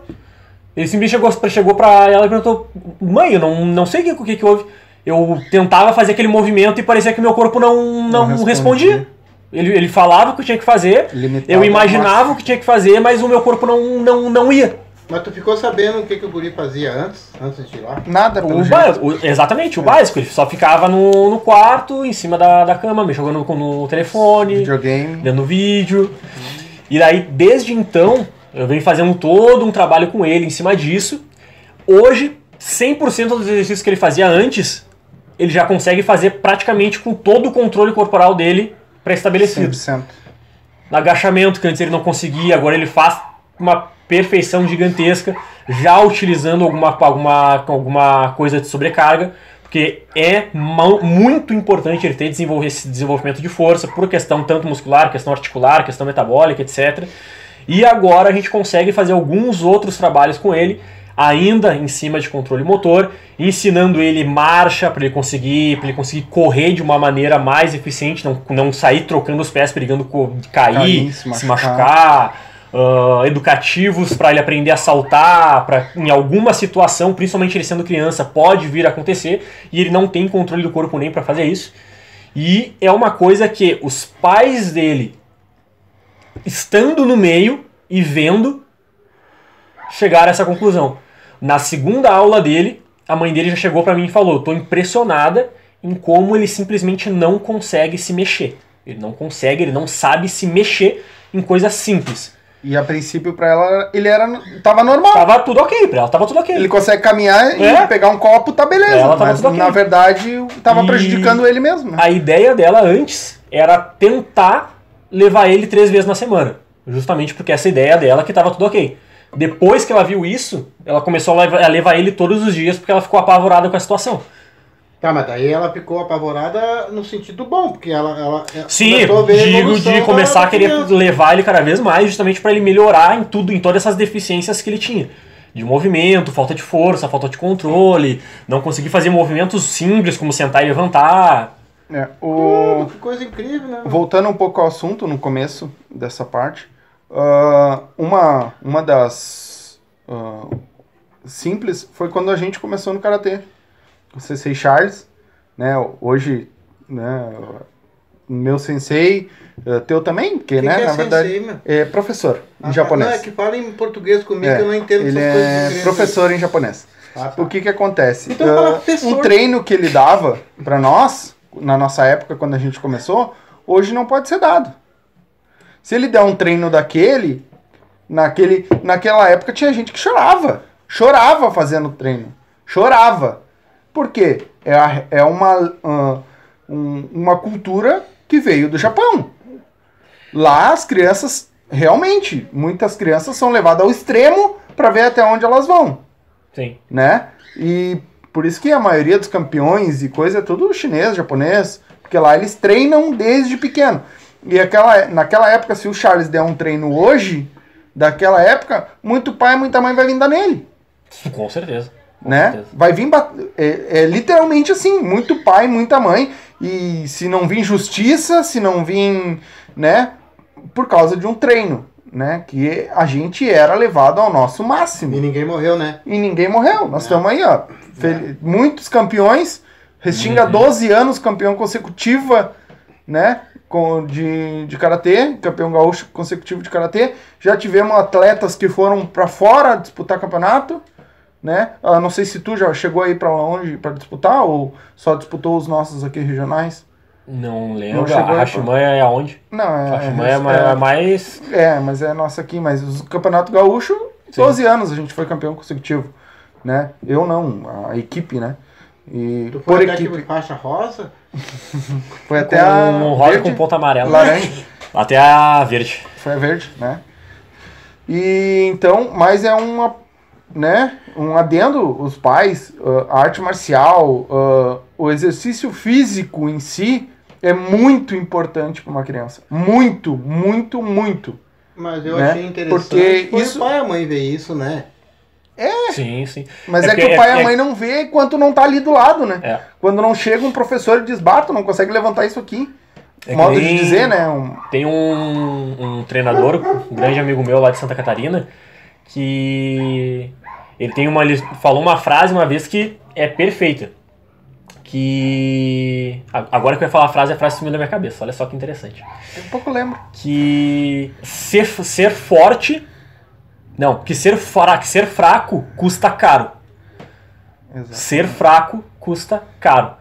Ele simplesmente chegou, chegou pra ela e perguntou: Mãe, eu não, não sei o que, o que, que houve. Eu tentava fazer aquele movimento e parecia que meu corpo não, não, Não respondia. respondia. Ele, ele falava o que eu tinha que fazer, Limitado eu imaginava o que tinha que fazer, mas o meu corpo não, não, não ia. Mas tu ficou sabendo o que, que o guri fazia antes, antes de ir lá? Nada, pelo O jeito. o- exatamente, o básico. Ele só ficava no, no quarto, em cima da, da cama, me jogando no, no telefone, Videogame. vendo vídeo. E daí, desde então, eu venho fazendo todo um trabalho com ele em cima disso. Hoje, 100% dos exercícios que ele fazia antes, ele já consegue fazer praticamente com todo o controle corporal dele pré-estabelecido. 100%. No agachamento, que antes ele não conseguia, agora ele faz uma perfeição gigantesca, já utilizando alguma, alguma, alguma coisa de sobrecarga, porque é muito importante ele ter desenvolver esse desenvolvimento de força, por questão tanto muscular, questão articular, questão metabólica, etc. E agora a gente consegue fazer alguns outros trabalhos com ele, ainda em cima de controle motor, ensinando ele marcha para ele conseguir, para ele conseguir correr de uma maneira mais eficiente, não, não sair trocando os pés, perigando co- cair, Cair, se se machucar, machucar. ah, educativos para ele aprender a saltar, para em alguma situação, principalmente ele sendo criança, pode vir a acontecer e ele não tem controle do corpo nem para fazer isso. E é uma coisa que os pais dele, estando no meio e vendo, chegaram a essa conclusão. Na segunda aula dele, a mãe dele já chegou para mim e falou: "Tô impressionada em como ele simplesmente não consegue se mexer. Ele não consegue, ele não sabe se mexer em coisas simples. E a princípio, pra ela, ele era, tava normal. Tava tudo ok pra ela, tava tudo ok. Ele consegue caminhar É. e pegar um copo, tá beleza. Ela tava mas tudo ok. na verdade, tava E- prejudicando ele mesmo. né? A ideia dela antes era tentar levar ele três vezes na semana. Justamente porque essa ideia dela que tava tudo ok. Depois que ela viu isso, ela começou a levar, ele todos os dias porque ela ficou apavorada com a situação. Tá, mas daí ela ficou apavorada no sentido bom, porque ela. ela Sim, digo de começar a querer criança. levar ele cada vez mais, justamente para ele melhorar em tudo, em todas essas deficiências que ele tinha. De movimento, falta de força, falta de controle, não conseguir fazer movimentos simples como sentar e levantar. É, o... que coisa incrível, né? Voltando um pouco ao assunto, no começo dessa parte, ah, uma, uma das ah, simples foi quando a gente começou no Karatê. O Sensei Charles, né, hoje, né, meu sensei, eh, teu também, porque, Quem né, que é na verdade, sensei, meu? é professor em Ah, japonês. Não, é que fala em português comigo, É, que eu não entendo ele é professor em japonês. Ah, tá. O que que acontece? Então Ah, professor. um treino que ele dava pra nós, na nossa época, quando a gente começou, hoje não pode ser dado. Se ele der um treino daquele, naquele, naquela época tinha gente que chorava. Chorava fazendo treino. Chorava. Por quê? É, a- é uma, ah, um- uma cultura que veio do Japão. Lá as crianças, realmente, muitas crianças são levadas ao extremo para ver até onde elas vão Sim. né? E por isso que a maioria dos campeões e coisa é tudo chinês, japonês, porque lá eles treinam desde pequeno. E aquela, naquela época, se o Charles der um treino hoje, daquela época, muito pai e muita mãe vai vir dar nele, Com certeza. Com né? certeza. Vai vir é, é literalmente assim, muito pai, muita mãe, e se não vir justiça, se não vir, né, por causa de um treino, né, que a gente era levado ao nosso máximo E ninguém morreu, né? e ninguém morreu. Nós estamos aí, ó. Fel- Muitos campeões. Restinga Uhum. 12 anos campeão consecutiva, né? Com, de, de karatê, campeão gaúcho consecutivo de karatê. Já tivemos atletas que foram para fora disputar campeonato, né? Ah, não sei se tu já chegou aí para longe para disputar ou só disputou os nossos aqui regionais. Não Não lembro. chegou a aí, Hashiman é aonde? Não, A é, Hashiman é, ma- é, é mais. é, mas é nossa aqui, mas o campeonato gaúcho, 12 anos a gente foi campeão consecutivo, né? Eu não, a equipe, né? E Tu por foi até equipe. faixa rosa? Foi até com a rosa verde, com ponta amarela. laranja, Até a verde. foi a verde, né? E então, mas é uma, né, um adendo, os pais, uh, a arte marcial, uh, o exercício físico em si é muito importante para uma criança. Muito, muito, muito. Mas eu Né? achei interessante. Porque foi isso- o pai e a mãe ver isso, né? Sim, sim. Mas É é, que o pai é- e a mãe não vê enquanto não tá ali do lado, né? É. Quando não chega um professor e diz, bato, não consegue levantar isso aqui. É Modo de nem- dizer, né? Um, Tem um, um treinador, um grande amigo meu lá de Santa Catarina, que ele tem uma ele falou uma frase uma vez que é perfeita, que. Agora que eu ia falar a frase, a frase sumiu da minha cabeça. Olha só que interessante. Um pouco lembro. Que ser, ser forte. Não, que ser, fra, que ser fraco custa caro. Exato. Ser fraco custa caro.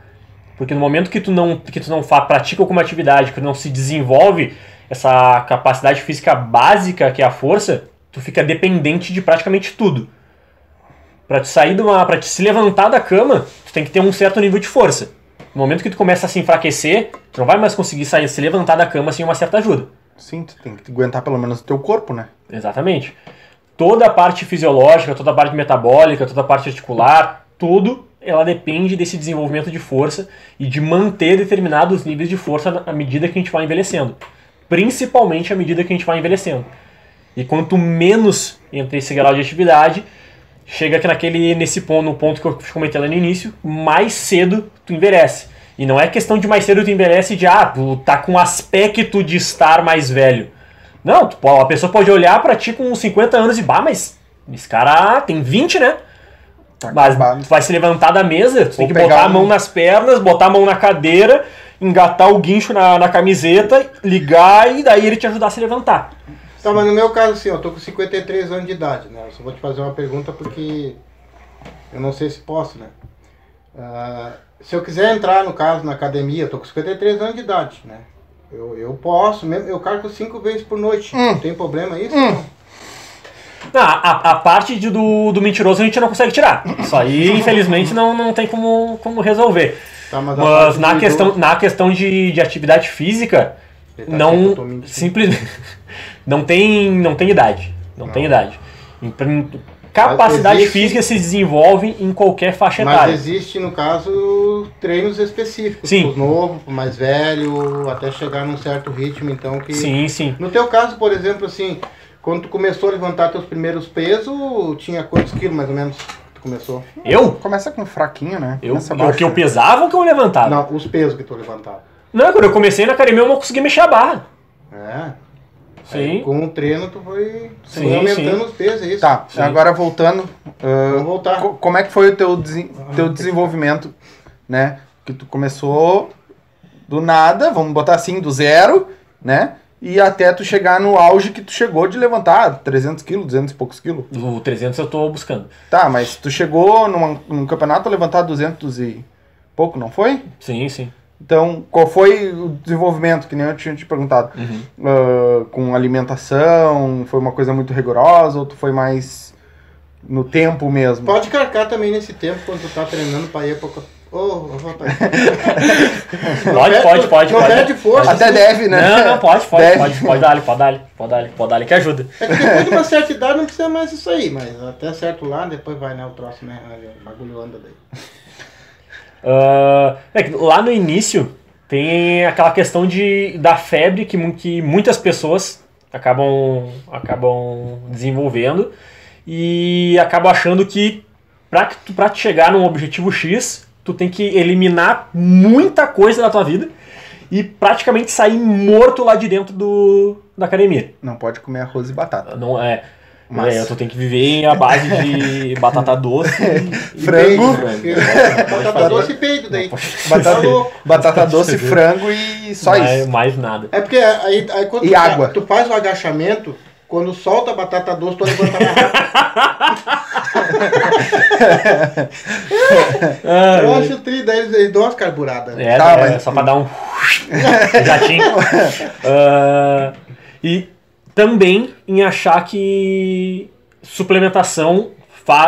Porque no momento que tu não, que tu não fa, pratica alguma atividade, que tu não se desenvolve essa capacidade física básica que é a força, tu fica dependente de praticamente tudo. Pra te sair de uma. Pra te se levantar da cama, tu tem que ter um certo nível de força. No momento que tu começa a se enfraquecer, tu não vai mais conseguir sair, se levantar da cama sem uma certa ajuda. Sim, tu tem que aguentar pelo menos o teu corpo, né? Exatamente. Toda a parte fisiológica, toda a parte metabólica, toda a parte articular, tudo ela depende desse desenvolvimento de força e de manter determinados níveis de força à medida que a gente vai envelhecendo. Principalmente à medida que a gente vai envelhecendo. E quanto menos entra esse grau de atividade, chega naquele, nesse ponto, no ponto que eu comentei lá no início, mais cedo tu envelhece. E não é questão de mais cedo tu envelhece de, ah, tu tá com aspecto de estar mais velho. Não, tu, po- a pessoa pode olhar pra ti com 50 anos e, bah, mas esse cara tem 20, né? Tá Mas acabado. tu vai se levantar da mesa, tu tem Ou que botar a um- mão nas pernas, botar a mão na cadeira, engatar o guincho na, na camiseta, ligar e daí ele te ajudar a se levantar. Tá, mas no meu caso, assim, eu tô com 53 anos de idade, né? Eu só vou te fazer uma pergunta porque eu não sei se posso, né? Ah, se eu quiser entrar, no caso, na academia, eu tô com 53 anos de idade, né? Eu, eu posso, mesmo, eu cargo cinco vezes por noite. Hum. Não tem problema isso? Hum. Não, a, a parte de- do, do mentiroso a gente não consegue tirar. Isso aí, infelizmente, não, não tem como, como resolver. Tá, mas Mas na questão, idoso- na questão de, de atividade física, tá não simplesmente não tem não tem idade não, Não. tem idade em- capacidade existe- física se desenvolve em qualquer faixa Mas etária existe, no caso, treinos específicos. Sim. Pros novos, pro mais velho, até chegar num certo ritmo, então que. sim sim No teu caso, por exemplo, assim, quando tu começou a levantar teus primeiros pesos, tinha quantos quilos mais ou menos tu começou? eu Começa com fraquinho, né? eu o que eu pesava ou que eu levantava não. Não, os pesos que tu levantava. quando eu comecei na academia eu não conseguia mexer a barra É. sim Aí, com o treino tu foi, Sim, aumentando sim. os pesos, é isso? Tá, Sim. agora voltando. Vamos voltar. co- como é que foi o teu, desen- teu desenvolvimento, né? Que tu começou do nada, vamos botar assim, do zero, né? E até tu chegar no auge que tu chegou de levantar 300 quilos, 200 e poucos quilos. o 300 eu tô buscando Tá, mas tu chegou numa- num campeonato a levantar 200 e pouco, não foi? sim sim Então, qual foi o desenvolvimento, que nem eu tinha te perguntado? Uhum. Ah, com alimentação, foi uma coisa muito rigorosa ou tu foi mais no tempo mesmo? Pode carcar também nesse tempo quando tu tá treinando pra ir pra. Ô, ô, rapaz. pode pode pode Não pode perde força. Até deve, né? não não pode pode Deve. pode pode dar ali pode dar ali pode dar ali pode dar ali que ajuda É que depois de uma certa idade não precisa mais isso aí, mas até certo lá, depois vai, né, o troço, né? O bagulho anda daí. Ah, é que lá no início tem aquela questão de, da febre que, que muitas pessoas acabam, acabam desenvolvendo e acabam achando que tu- pra te chegar num objetivo X, tu tem que eliminar muita coisa da tua vida e praticamente sair morto lá de dentro do, da academia. Não pode comer arroz e batata. Não é. Mas- é, tu tem que viver à base de batata doce e, e Frango. bacon. Batata doce e peito daí. Batata, batata doce, frango e só mais, isso. mais nada. É porque aí, aí quando E tu, água. tu faz o agachamento, quando solta a batata doce, tu levanta mais rápido. Eu acho tri, daí eles, eles dão umas carburadas. É, Tá, é, mas- só pra dar um jatinho. Ah, e também em achar que suplementação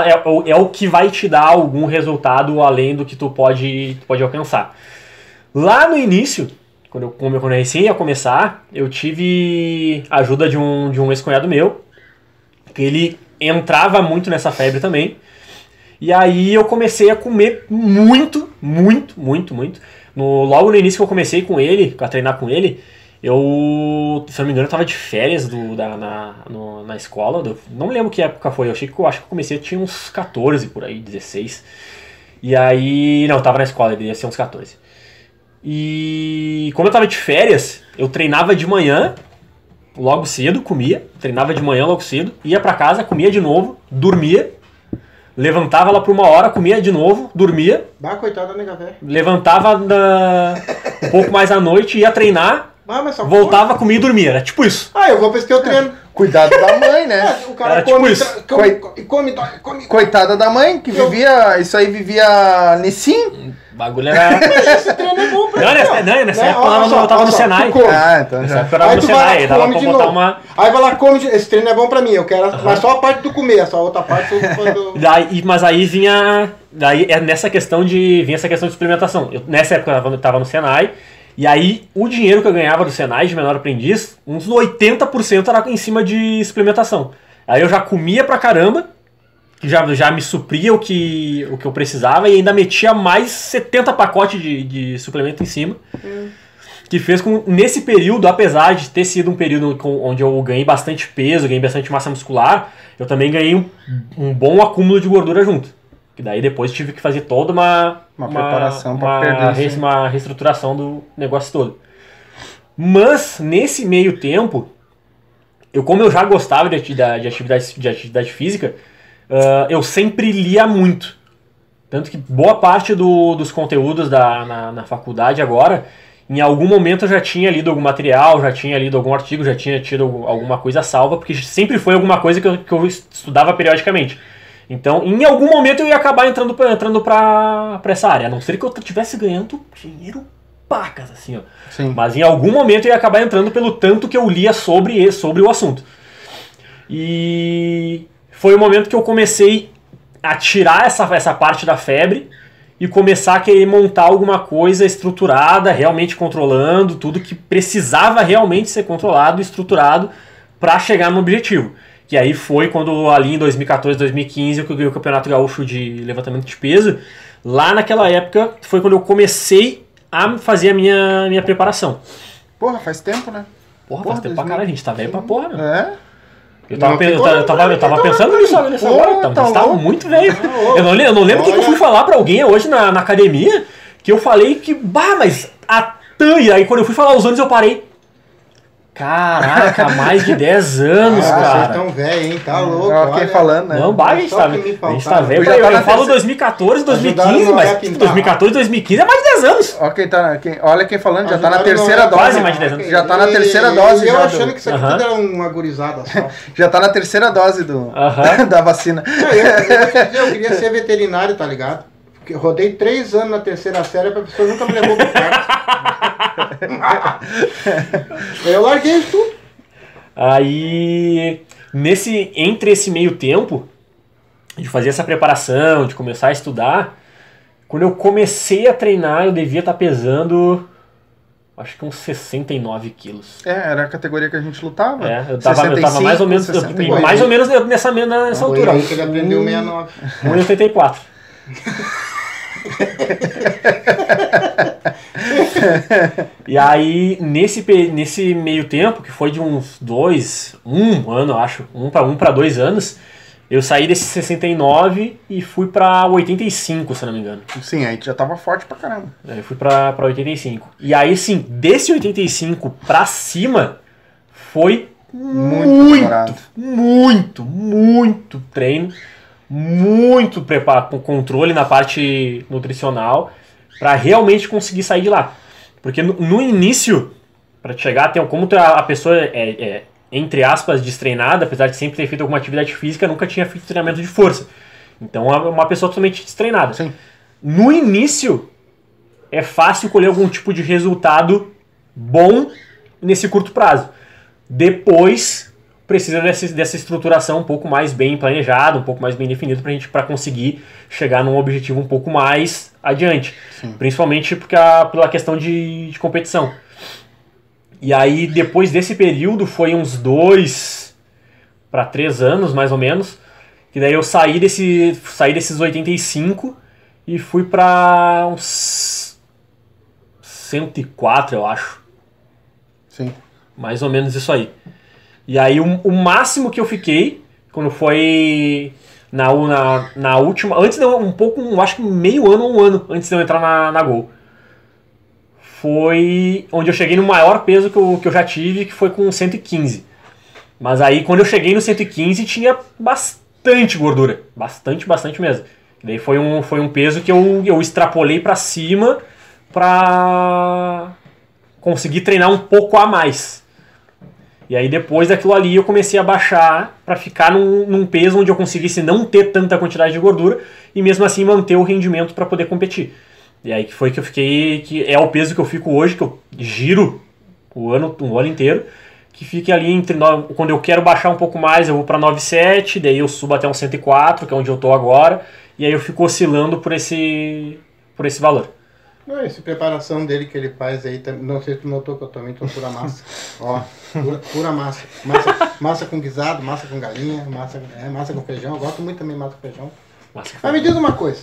é, o- é o que vai te dar algum resultado além do que tu pode, tu pode alcançar. Lá no início, quando eu quando eu recém ia começar, eu tive a ajuda de um, de um ex-cunhado meu, que ele entrava muito nessa febre também. E aí eu comecei a comer muito, muito, muito, muito. No, logo no início que eu comecei com ele, a treinar com ele, eu, se eu não me engano, eu tava de férias do, da, na, no- na escola. do- não lembro que época foi, eu achei que eu acho que eu comecei, eu tinha uns 14 por aí, 16. E aí. Não, eu tava na escola, ele ia ser uns 14. E como eu tava de férias, eu treinava de manhã, logo cedo, comia, treinava de manhã logo cedo, ia pra casa, comia de novo, dormia. levantava lá por uma hora, comia de novo, dormia, Bah, coitada da nega velha. levantava na- um pouco mais à noite, ia treinar, Ah, mas só voltava, comia e dormia. Era tipo isso. Ah, eu vou pra esse teu treino. Cuidado da mãe, né? O cara Era tipo come, isso. tra- come, come, come, dói, come. Coitada da mãe, que Eu- vivia. Isso aí vivia Nissim. O bagulho era. Esse treino é bom pra Não, ti, nessa, não, nessa Né? época eu Olha tava, no- só, eu tava olha no só, Senai. tu come. Ah, então Nessa já. época eu tava Aí no tu vai Senai, lá, dava come pra de botar novo. uma. Aí vai lá, come. de- Esse treino é bom pra mim. Eu quero. Mas só a parte do comer, só a outra parte eu quando. Daí, mas aí vinha. Daí é nessa questão de. Vinha essa questão de suplementação. Eu, nessa época eu tava, eu tava no Senai. E aí, o dinheiro que eu ganhava do Senai de menor aprendiz, uns 80% era em cima de suplementação. Aí eu já comia pra caramba, já, já me supria o que, o que eu precisava, e ainda metia mais 70 pacotes de, de suplemento em cima. Que fez com, nesse período, apesar de ter sido um período com- onde eu ganhei bastante peso, ganhei bastante massa muscular, eu também ganhei um, um bom acúmulo de gordura junto. Que daí depois tive que fazer toda uma, Uma preparação pra uma, perder isso aí. res- uma reestruturação do negócio todo. Mas, nesse meio tempo, eu como eu já gostava de atividade, de atividade, de atividade física, ah, eu sempre lia muito. Tanto que boa parte do- dos conteúdos da, na, na faculdade agora, em algum momento eu já tinha lido algum material, já tinha lido algum artigo, já tinha tido algum- alguma coisa salva, porque sempre foi alguma coisa que eu, que eu estudava periodicamente. Então, em algum momento eu ia acabar entrando pra, entrando pra, pra essa área, a não ser que eu tivesse ganhando dinheiro pacas, assim, ó. Sim. Mas em algum momento eu ia acabar entrando pelo tanto que eu lia sobre, sobre o assunto. E foi o momento que eu comecei a tirar essa, essa parte da febre e começar a querer montar alguma coisa estruturada, realmente controlando tudo que precisava realmente ser controlado e estruturado para chegar no objetivo. Que aí foi quando ali em 2014, 2015 eu ganhei o Campeonato Gaúcho de levantamento de peso. Lá naquela época foi quando eu comecei a fazer a minha, minha preparação. Porra, faz tempo, né? Porra, Porra, faz tempo pra 2000. caralho, a gente tá velho pra porra, meu. É. Eu tava, Não, eu tava, eu tava, eu tava pensando nisso, agora, tava, tá você tava muito velho. louco. Eu não, lembro- eu não lembro o que, que eu fui falar pra alguém hoje na, na academia, que eu falei que, bah, mas a TAM, e aí quando eu fui falar os anos eu parei. Caraca, mais de 10 anos, Ah, vocês cara. estão velhos, hein? Tá louco. Ó, quem olha. falando, né? Não, bah, a gente tá, a gente tá velho. Eu, tá eu na falo terceira- 2014, Ajudaram 2015, não mas é tipo, pintar. 2014, 2015 é mais de 10 anos. Ó, quem tá, quem, olha quem falando, já tá na terceira não, dose. Quase mais de dez anos. Já tá na terceira dose Eu achando do- que isso aqui tudo era uma gurizada só. Já tá na terceira dose do, da vacina. Não, eu, eu, dizer, eu queria ser veterinário, tá ligado? Porque eu rodei três anos na terceira série, a professora nunca me levou pro quarto. eu larguei isso tudo. Aí, nesse, entre esse meio tempo, de fazer essa preparação, de começar a estudar, quando eu comecei a treinar, eu devia estar pesando, acho que uns 69 quilos. É, era a categoria que a gente lutava. É, eu tava, eu tava mais ou menos, eu- 65. mais ou menos nessa, nessa Foi altura. que ele aprendeu 69. 1,84. e aí, nesse, nesse meio tempo, que foi de uns dois, um ano, acho, um para um para dois anos, eu saí desse 69 e fui pra 85, se não me engano. Sim, aí já tava forte pra caramba. Aí eu fui pra, pra 85. E aí, sim, desse 85 pra cima, foi Muito muito, muito, muito treino, muito preparo, com controle na parte nutricional, pra realmente conseguir sair de lá. Porque no, no início, pra chegar até como a, a pessoa é, é, entre aspas, destreinada, apesar de sempre ter feito alguma atividade física, nunca tinha feito treinamento de força. Então é uma pessoa totalmente destreinada. Sim. No início, é fácil colher algum tipo de resultado bom nesse curto prazo. Depois, precisa dessa, dessa estruturação um pouco mais bem planejada, um pouco mais bem definida para a gente pra conseguir chegar num objetivo um pouco mais adiante. Sim. Principalmente porque a, pela questão de, de competição. E aí, depois desse período, foi uns dois para três anos, mais ou menos, que daí eu saí, desse, saí desses 85 e fui para uns 104, eu acho. Sim. Mais ou menos isso aí. E aí o, o máximo que eu fiquei, quando foi na, na, na última. Antes de eu, um pouco, um, acho que meio ano ou um ano antes de eu entrar na, na Gol. Foi onde eu cheguei no maior peso que eu, que eu já tive, que foi com 115. Mas aí quando eu cheguei no 115 tinha bastante gordura. Bastante, bastante mesmo. E daí foi um, foi um peso que eu, eu extrapolei pra cima pra conseguir treinar um pouco a mais. E aí depois daquilo ali eu comecei a baixar pra ficar num, num peso onde eu conseguisse não ter tanta quantidade de gordura e mesmo assim manter o rendimento pra poder competir. E aí que foi que eu fiquei, que é o peso que eu fico hoje, que eu giro o ano, o ano inteiro, que fica ali entre, quando eu quero baixar um pouco mais eu vou pra 9,7, daí eu subo até um 104, que é onde eu tô agora, e aí eu fico oscilando por esse, por esse valor. Não, essa preparação dele que ele faz aí, não sei se tu notou que eu também tô pura massa. Ó, pura, pura massa. massa. Massa com guisado, massa com galinha, massa, é, massa com feijão. Eu gosto muito também de massa com feijão. Mas, Mas me diz uma coisa.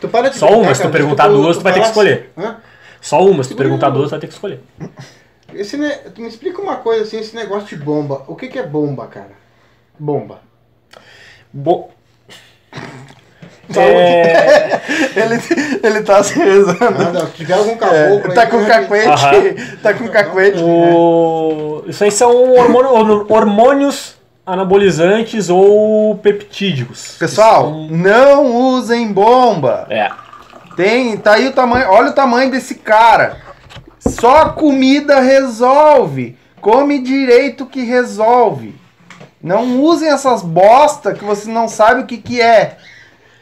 Tu para de Só uma, se tu perguntar duas, tu vai ter que escolher. Hã? Só uma, se tu perguntar duas, tu vai ter que escolher. Esse ne... Tu me explica uma coisa assim, esse negócio de bomba. O que, que é bomba, cara? Bomba. Bom. É, Ele, ele tá se rezando. Nada, se tiver algum É, caboclo tá aí, com cacuete. Tá com cacuete. o... Isso aí são hormônio- hormônios anabolizantes ou peptídicos. Pessoal, São- não usem bomba. É. Tem, tá aí o tamanho, olha o tamanho desse cara. Só comida resolve. Come direito que resolve. Não usem essas bosta que você não sabe o que que é.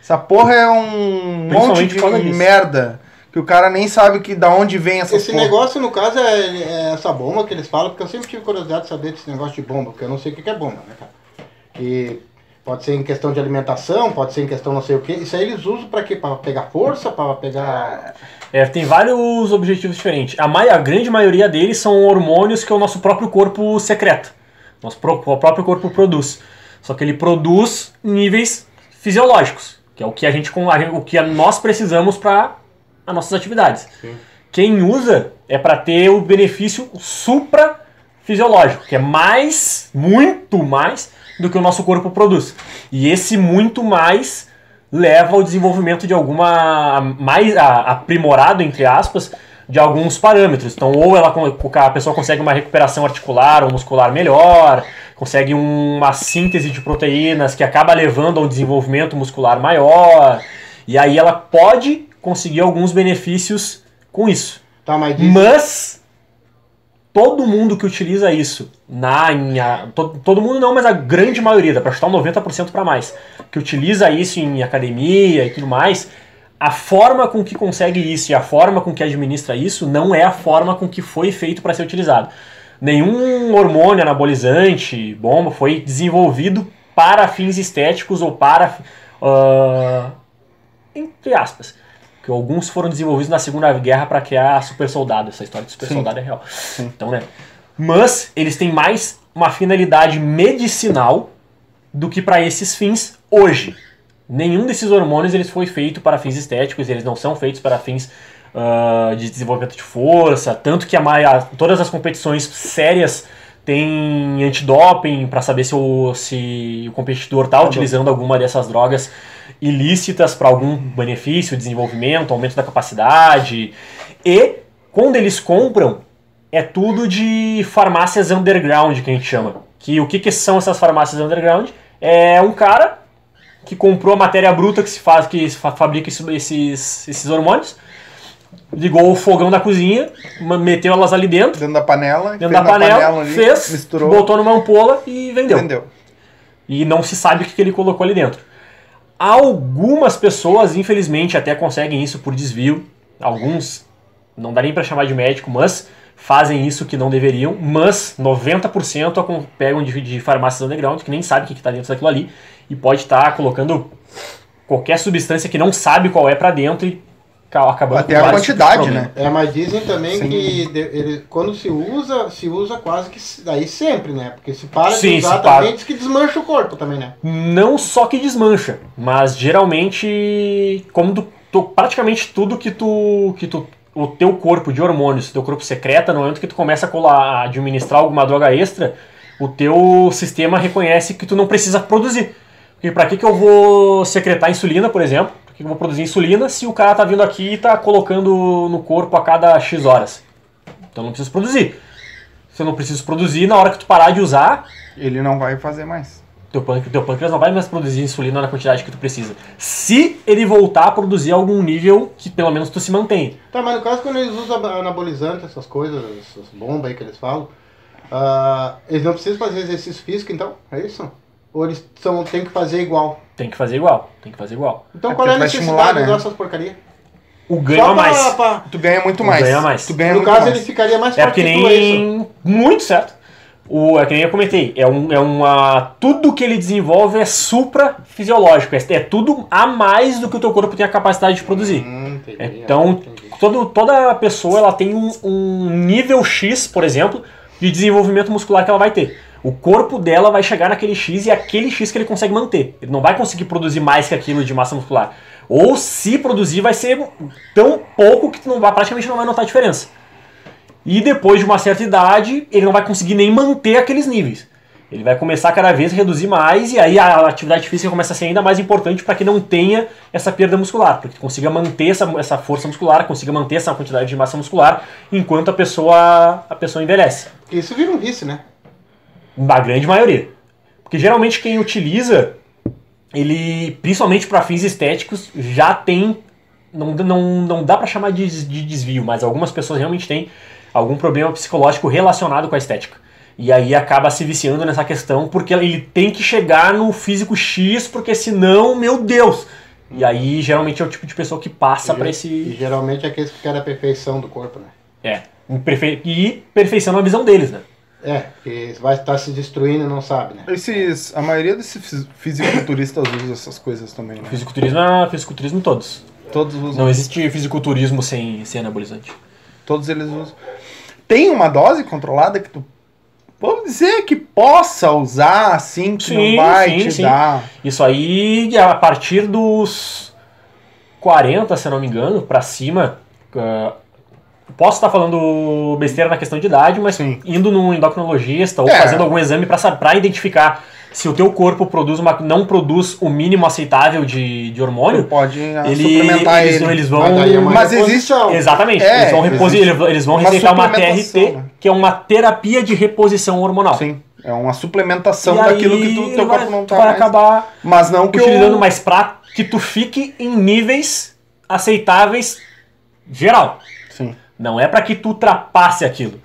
Essa porra é um monte de merda que o cara nem sabe que da onde vem essas Esse porra. negócio, no caso, é, é essa bomba que eles falam, porque eu sempre tive curiosidade de saber desse negócio de bomba, porque eu não sei o que é bomba, né, cara? E pode ser em questão de alimentação, pode ser em questão não sei o que. Isso aí eles usam pra quê? Pra pegar força, pra pegar. É, tem vários objetivos diferentes. A, mai- a grande maioria deles são hormônios que o nosso próprio corpo secreta. Nosso pró- o próprio corpo produz. Só que ele produz níveis fisiológicos, que é o que a gente o que nós precisamos para as nossas atividades. Quem usa é para ter o benefício suprafisiológico, que é mais, muito mais do que o nosso corpo produz. E esse muito mais leva ao desenvolvimento de alguma mais a- aprimorado entre aspas de alguns parâmetros. Então, ou ela a pessoa consegue uma recuperação articular ou muscular melhor, consegue uma síntese de proteínas que acaba levando a um desenvolvimento muscular maior, e aí ela pode conseguir alguns benefícios com isso. Tá, mas. Mas todo mundo que utiliza isso na em a- to- todo mundo não, mas a grande maioria, dá pra chutar um 90% para mais, que utiliza isso em academia e tudo mais, a forma com que consegue isso e a forma com que administra isso não é a forma com que foi feito para ser utilizado. Nenhum hormônio anabolizante, bomba, foi desenvolvido para fins estéticos ou para. ah, entre aspas. Que alguns foram desenvolvidos na Segunda Guerra para criar super soldado. Essa história de super Sim. soldado é real. Então, né? Mas eles têm mais uma finalidade medicinal do que para esses fins hoje. Nenhum desses hormônios eles foi feito para fins estéticos, eles não são feitos para fins ah, de desenvolvimento de força, tanto que a maia- todas as competições sérias têm antidoping para saber se o, se o competidor está utilizando alguma dessas drogas ilícitas para algum benefício, desenvolvimento, aumento da capacidade. E quando eles compram, é tudo de farmácias underground que a gente chama. Que o que, que são essas farmácias underground? É um cara que comprou a matéria bruta que se faz, que fabrica esse- esses, esses hormônios, ligou o fogão da cozinha, meteu elas ali dentro, Dentro da panela. dentro da na panela, ali, fez, misturou, botou numa ampola e vendeu. vendeu. E não se sabe o que ele colocou ali dentro. Algumas pessoas, infelizmente, até conseguem isso por desvio. Alguns, não dá nem pra chamar de médico, mas fazem isso que não deveriam. Mas 90% acon- pegam de, de farmácias underground, que nem sabe o que está dentro daquilo ali. E pode estar colocando qualquer substância que não sabe qual é pra dentro e ca- acabando Até com a quantidade, né? É, mas dizem também Sim. que de- ele, quando se usa, se usa quase que daí sempre, né? Porque se para Sim, de usar se para. também, diz que desmancha o corpo também, né? Não só que desmancha, mas geralmente, como tu, tu- praticamente tudo que tu, que tu, o teu corpo de hormônios, teu corpo secreta, no momento que tu começa a colar, a administrar alguma droga extra, o teu sistema reconhece que tu não precisa produzir. Porque pra que, que eu vou secretar insulina, por exemplo? Por que, que eu vou produzir insulina se o cara tá vindo aqui e tá colocando no corpo a cada X horas? Então eu não preciso produzir. Se eu não preciso produzir, na hora que tu parar de usar, Ele não vai fazer mais. teu Teu pâncreas, teu pâncreas não vai mais produzir insulina na quantidade que tu precisa. Se ele voltar a produzir algum nível que pelo menos tu se mantém. Tá, mas no caso quando eles usam anabolizante, essas coisas, essas bombas aí que eles falam, ah, eles não precisam fazer exercício físico então? É isso? Ou eles são, tem que fazer igual? Tem que fazer igual, tem que fazer igual. Então É qual é a porque vai necessidade né? dessas porcarias? O ganho Só a mais. pra- pra- Tu ganha muito Tu mais. ganha mais. Tu ganha no muito caso mais. ele ficaria mais É porque forte que tu, é isso? nem. Muito certo. O, é que nem eu comentei, é, um, é uma. Tudo que ele desenvolve é supra-fisiológico. É, é tudo a mais do que o teu corpo tem a capacidade de produzir. Hum, entendi, Então, entendi. todo, toda pessoa ela tem um, um nível X, por exemplo, de desenvolvimento muscular que ela vai ter. O corpo dela vai chegar naquele X e é aquele X que ele consegue manter. Ele não vai conseguir produzir mais que aquilo de massa muscular. Ou se produzir, vai ser tão pouco que não vai, praticamente não vai notar a diferença. E depois de uma certa idade, ele não vai conseguir nem manter aqueles níveis. Ele vai começar cada vez a reduzir mais e aí a atividade física começa a ser ainda mais importante para que não tenha essa perda muscular, para que consiga manter essa, essa força muscular, consiga manter essa quantidade de massa muscular enquanto a pessoa a pessoa envelhece. Isso vira um vício, né? Na grande maioria. Porque geralmente quem utiliza, ele, principalmente para fins estéticos, já tem. Não, não, não dá para chamar de, de desvio, mas algumas pessoas realmente têm algum problema psicológico relacionado com a estética. E aí acaba se viciando nessa questão porque ele tem que chegar no físico X, porque senão, meu Deus! E aí geralmente é o tipo de pessoa que passa para E esse. geralmente é aqueles que querem a perfeição do corpo, né? É. perfe- E perfeição na visão deles, né? É, que vai estar se destruindo e não sabe, né? Esses, a maioria desses fis- fisiculturistas usa essas coisas também, né? Fisiculturismo é fisiculturismo todos. Todos usam. Não existe fisiculturismo sem, sem anabolizante. Todos eles usam. Tem uma dose controlada que tu. Vamos dizer que possa usar assim, que Sim, não vai sim, te sim. dar. Isso aí, a partir dos 40, se não me engano, pra cima. ah, posso estar falando besteira na questão de idade, mas Sim. indo num endocrinologista ou É. fazendo algum exame pra identificar se o teu corpo produz uma, não produz o mínimo aceitável de, de Tu hormônio, pode ah, ele, suplementar eles, ele. eles vão. Mas é Mas existe-. Exatamente, É, eles vão, existe eles- vão uma receitar uma TRT, né? que é uma terapia de reposição hormonal. Sim. É uma suplementação E daquilo que tu, teu vai, corpo não tá vai mais. acabar Mas não que utilizando eu... mais pra que tu fique em níveis aceitáveis geral. Não é pra que tu ultrapasse aquilo.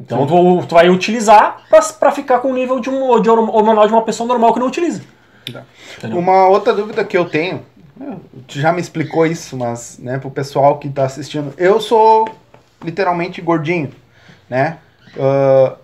Então tu, tu vai utilizar pra ficar com o nível de um de horm- hormonal de uma pessoa normal que não utiliza. Tá. Entendeu? Uma outra dúvida que eu tenho, eu- tu já me explicou isso, mas, né, pro pessoal que tá assistindo, eu sou literalmente gordinho, né? Ah,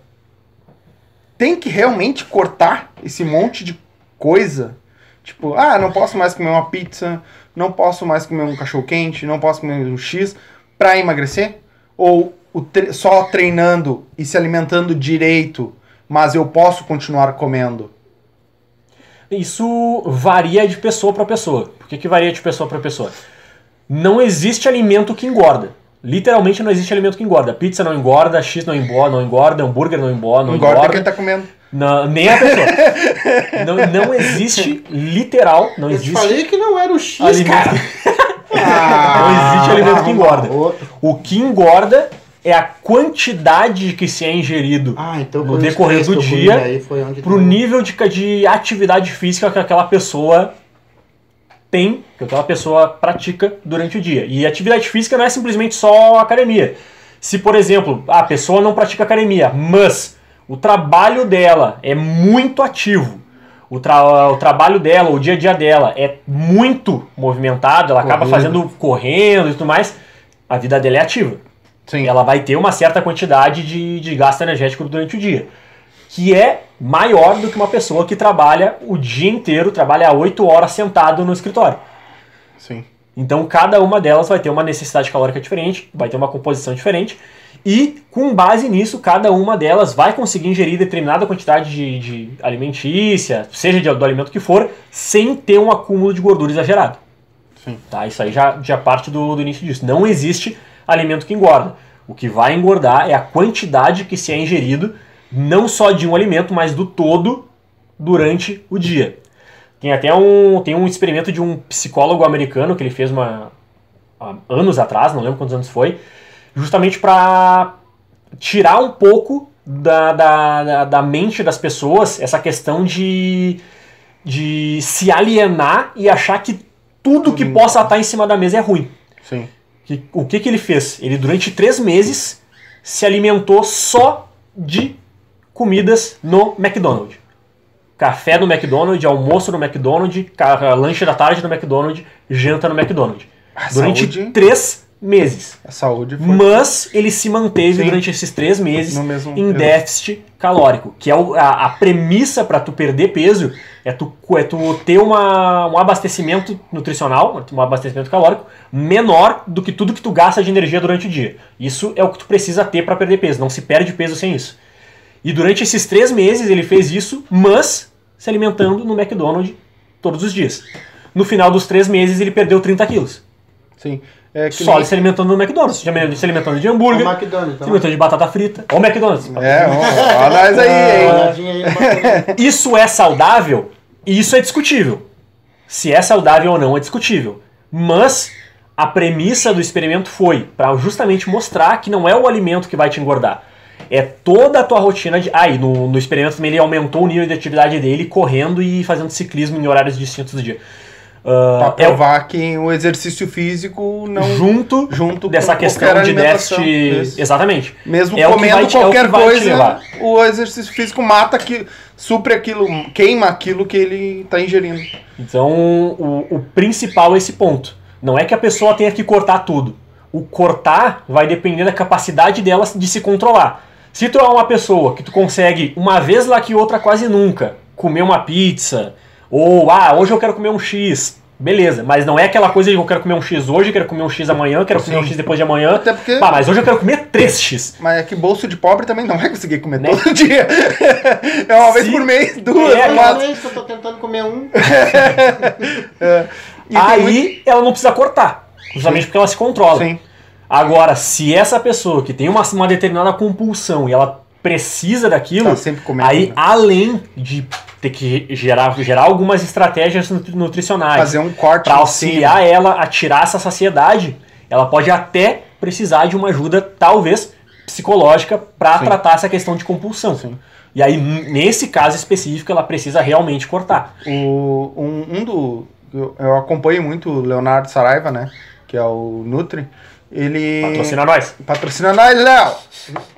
tem que realmente cortar esse monte de coisa? Tipo, ah, não posso mais comer uma pizza, não posso mais comer um cachorro quente, não posso comer um X pra emagrecer? Ou o tre- só treinando e se alimentando direito, mas eu posso continuar comendo? Isso varia de pessoa para pessoa. Por que, que varia de pessoa para pessoa? Não existe alimento que engorda. Literalmente não existe alimento que engorda. Pizza não engorda, X não engorda, não engorda, hambúrguer não engorda, não Engorda engorda. quem tá comendo. Não, nem a pessoa. não, não existe literal, não Eu te existe falei que não era o X, alimento. cara. Não existe alimento que engorda. Outro. O que engorda é a quantidade que se é ingerido Ah, então No decorrer do dia, pro tu- nível de, de atividade física que aquela pessoa tem, que aquela pessoa pratica durante o dia. E atividade física não é simplesmente só academia. Se, por exemplo, a pessoa não pratica academia, mas o trabalho dela é muito ativo, o, tra- o trabalho dela, o dia a dia dela é muito movimentado, ela acaba Corrido. fazendo correndo e tudo mais, a vida dela é ativa Sim. ela vai ter uma certa quantidade de, de gasto energético durante o dia. Que é maior do que uma pessoa que trabalha o dia inteiro, trabalha 8 horas sentado no escritório. Sim. Então cada uma delas vai ter uma necessidade calórica diferente, vai ter uma composição diferente, e com base nisso, cada uma delas vai conseguir ingerir determinada quantidade de, de alimentícia, seja de, do alimento que for, sem ter um acúmulo de gordura exagerado. Sim. Tá? Isso aí já, já parte do, do início disso. Não existe alimento que engorda. O que vai engordar é a quantidade que se é ingerido, não só de um alimento, mas do todo durante o dia. Tem até um, tem um experimento de um psicólogo americano que ele fez uma, há anos atrás, não lembro quantos anos foi, justamente para tirar um pouco da, da, da, da mente das pessoas essa questão de, de se alienar e achar que tudo que possa estar em cima da mesa é ruim. Sim. O que, que ele fez? Ele, durante três meses, se alimentou só de comidas no McDonald's. Café no McDonald's, almoço no McDonald's, lanche da tarde no McDonald's, janta no McDonald's. Durante saúde- três meses. A saúde foi Mas ele se manteve Sim. durante esses três meses mesmo em déficit calórico, que é a, a premissa para tu perder peso é tu, é tu ter uma, um abastecimento nutricional, um abastecimento calórico menor do que tudo que tu gasta de energia durante o dia. Isso é o que tu precisa ter para perder peso, não se perde peso sem isso. E durante esses três meses ele fez isso, mas se alimentando no McDonald's todos os dias. No final dos três meses ele perdeu 30 quilos. Sim. É que Só nem- ele se alimentando no McDonald's, se alimentando de hambúrguer, O McDonald's, se tá? alimentando de batata frita. Ou McDonald's. É, ó, ó nós aí, hein? No McDonald's. Isso é saudável e isso é discutível. Se é saudável ou não é discutível. Mas a premissa do experimento foi para justamente mostrar que não é o alimento que vai te engordar. É toda a tua rotina de. Ah, e no, no experimento também ele aumentou o nível de atividade dele correndo e fazendo ciclismo em horários distintos do dia. Ah, Pra é provar que o exercício físico não junto junto dessa com questão qualquer de déficit. Isso. Exatamente. Mesmo É que comendo vai te- é o que qualquer coisa, o exercício físico mata aquilo, supre aquilo, queima aquilo que ele está ingerindo. Então, o, o principal é esse ponto. Não é que a pessoa tenha que cortar tudo. O cortar vai depender da capacidade dela de se controlar. Se tu é uma pessoa que tu consegue, uma vez lá que outra quase nunca, comer uma pizza, ou, ah, hoje eu quero comer um X, beleza. Mas não é aquela coisa de eu quero comer um X hoje, eu quero comer um X amanhã, quero comer um Sim. X depois de amanhã. Até porque. Pá, mas hoje eu quero comer 3X. Mas é que bolso de pobre também não vai conseguir comer Né? todo dia. é uma vez Se- por mês, duas, É, quatro. vez que eu tô tentando comer um, tem Aí muito- ela não precisa cortar. Justamente porque ela se controla. Sim. Agora, se essa pessoa que tem uma, uma determinada compulsão e ela precisa daquilo, Tá sempre comendo. aí né? além de ter que gerar, gerar algumas estratégias nutri- nutricionais Fazer um corte para auxiliar ela a tirar essa saciedade, ela pode até precisar de uma ajuda, talvez, psicológica para tratar essa questão de compulsão. Sim. E aí, nesse caso específico, ela precisa realmente cortar. O, um, um do. Eu, eu acompanho muito o Leonardo Saraiva, né? Que é o Nutri. Ele. Patrocina nós. Patrocina nós, Léo!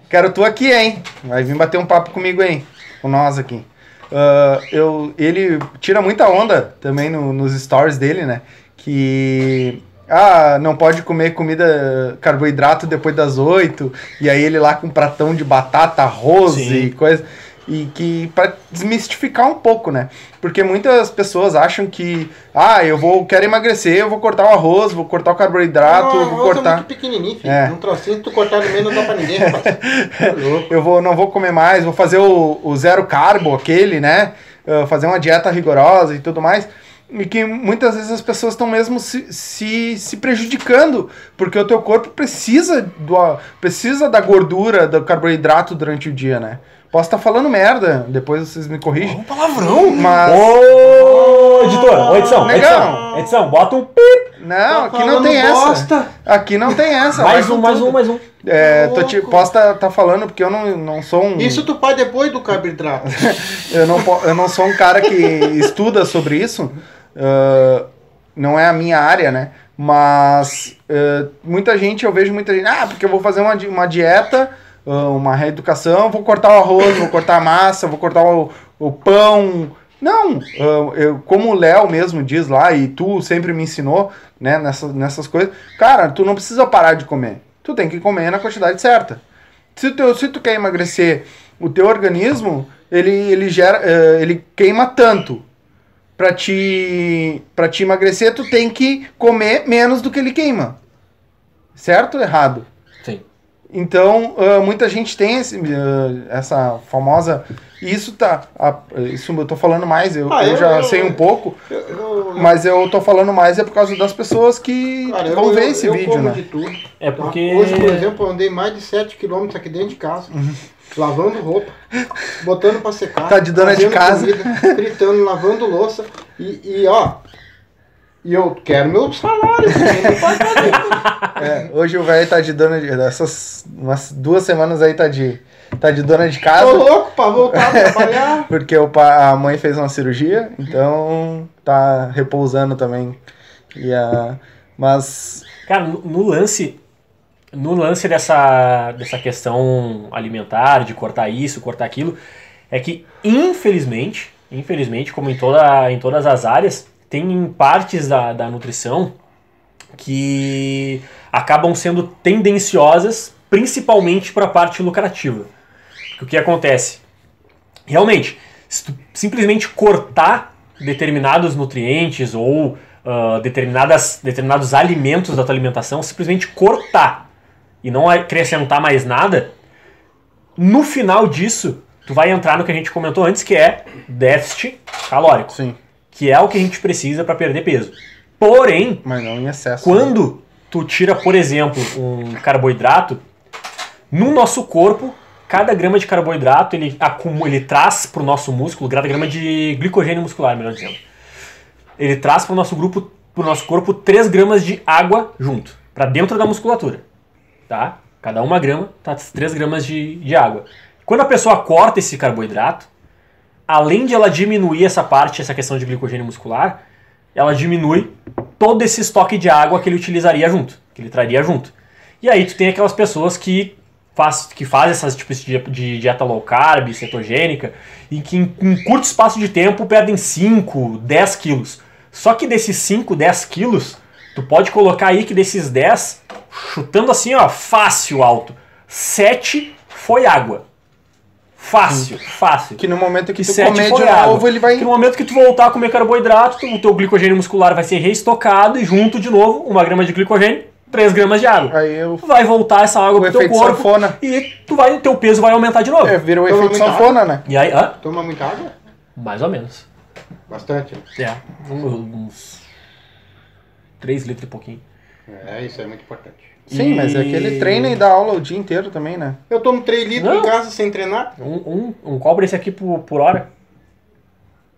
Quero tu aqui, hein? Vai vir bater um papo comigo, hein? Com nós aqui. Ah, eu, ele tira muita onda também no- nos stories dele, né? Que. Ah, não pode comer comida carboidrato depois das oito. E aí ele lá com um pratão de batata, arroz Sim. e coisa. E que para desmistificar um pouco, né? Porque muitas pessoas acham que, ah, eu vou quero emagrecer, eu vou cortar o arroz, vou cortar o carboidrato, Não, vou é cortar. muito pequenininho, filho. É. Um trocinho, tu cortar no meio não dá pra ninguém, rapaz. Tá louco. eu vou, não vou comer mais, vou fazer o, o zero carbo, aquele, né? Uh, fazer uma dieta rigorosa e tudo mais. E que muitas vezes as pessoas estão mesmo se, se, se prejudicando, porque o teu corpo precisa, do, precisa da gordura, do carboidrato durante o dia, né? Posso estar falando merda, depois vocês me corrigem. Um palavrão! Mas. Ô, editor, ô, edição, Negão. edição, edição, bota um pi. Não, Tá aqui não tem essa. bosta. Aqui não tem essa. Mais um, mais tudo. um, mais um. É, Tá tô te, posso estar tá falando porque eu não, não sou um. Isso tu faz depois do carboidrato. Eu não, eu não sou um cara que estuda sobre isso. ah, não é a minha área, né? Mas ah, muita gente, eu vejo muita gente, ah, porque eu vou fazer uma, uma dieta, uma reeducação, vou cortar o arroz, vou cortar a massa, vou cortar o, o pão. Não, ah, eu, como o Léo mesmo diz lá, e tu sempre me ensinou, né, nessas, nessas coisas, cara, tu não precisa parar de comer. Tu tem que comer na quantidade certa. Se tu, se tu quer emagrecer, o teu organismo, ele, ele gera, eh, ele queima tanto. Pra te, pra te emagrecer, tu tem que comer menos do que ele queima. Certo ou errado? Então, ah, muita gente tem esse, ah, essa famosa. Isso tá. ah, isso eu tô falando mais, eu, Ah, eu eu- já eu- sei um pouco, Eu, eu, mas eu tô falando mais é por causa das pessoas que cara, eu- vão ver esse eu vídeo, como né? de tudo. É tá? porque. Hoje, por exemplo, eu andei mais de 7 km aqui dentro de casa. Lavando roupa, botando pra secar. Tá de dona de casa. Comida, gritando, lavando louça. E, e, ó. E eu quero meu salário. É, hoje o velho tá de dona de. Essas umas duas semanas aí tá de, tá de dona de Tô casa. louco pra voltar a trabalhar. Porque o pa- a mãe fez uma cirurgia, então tá repousando também. E a, mas Cara, no, no lance. No lance dessa, dessa questão alimentar, de cortar isso, cortar aquilo, é que infelizmente, infelizmente, como em, toda, em todas as áreas, tem partes da, da nutrição que acabam sendo tendenciosas, principalmente para a parte lucrativa. Porque o que acontece? Realmente, se tu simplesmente cortar determinados nutrientes ou ah, determinadas, determinados alimentos da tua alimentação, simplesmente cortar e não acrescentar mais nada, no final disso, tu vai entrar no que a gente comentou antes, que é déficit calórico, sim, que é o que a gente precisa para perder peso. Porém, mas não em excesso. quando tu tira, por exemplo, um carboidrato, no nosso corpo, cada grama de carboidrato ele, acumula, ele traz para o nosso músculo, cada grama de glicogênio muscular, melhor dizendo. Ele traz para o nosso grupo, pro nosso corpo 3 gramas de água junto, para dentro da musculatura. Tá? Cada uma grama tá 3 gramas de, de água. Quando a pessoa corta esse carboidrato, além de ela diminuir essa parte, essa questão de glicogênio muscular, ela diminui todo esse estoque de água que ele utilizaria junto, que ele traria junto. E aí tu tem aquelas pessoas que faz, que fazem essas tipos de, dieta low carb, cetogênica, e que em, em curto espaço de tempo perdem 5, 10 quilos. Só que desses 5, 10 quilos, tu pode colocar aí que desses 10, chutando assim, ó, fácil alto, 7 foi água. Fácil, fácil. Que no momento que Que tu sete comer de água. novo, ele vai. Que no momento que tu voltar a comer carboidrato, o teu glicogênio muscular vai ser reestocado e junto de novo, uma grama de glicogênio, 3 gramas de água. Aí eu. Vai voltar essa água O pro teu corpo sanfona. e tu vai, o teu peso vai aumentar de novo. É, vira o Toma efeito sanfona, né? E aí, hã? Toma muita água? Mais ou menos. Bastante. É, uns 3 litros e pouquinho. É, isso é muito importante. Sim, mas é que ele treina e dá aula o dia inteiro também, né? Eu tomo 3 litros Não. em casa sem treinar. Um, um, um cobre esse aqui por, por hora.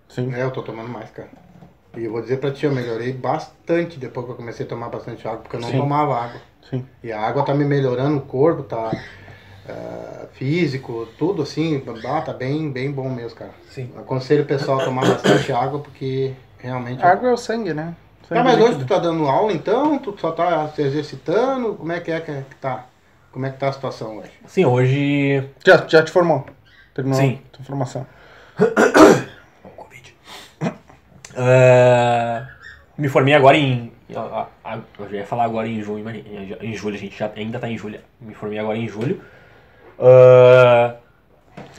Sim. É, eu tô tomando mais, cara. E eu vou dizer pra ti, eu melhorei bastante depois que eu comecei a tomar bastante água, porque eu não Sim. tomava água. Sim. E a água tá me melhorando o corpo, tá ah, físico, tudo assim, ah, tá bem, bem bom mesmo, cara. Sim. Aconselho o pessoal a tomar bastante água, porque realmente... Água é o sangue, né? Tá, mas hoje líquido. tu tá dando aula então? Tu só tá se exercitando? Como é que é que que tá? Como é que tá a situação hoje? Sim, hoje. Já, já te formou? Terminou Sim. a tua formação. Covid. É, me formei agora em. Eu já ia falar agora em junho, mas em, julho, a gente já ainda tá em julho. Me formei agora em julho. É,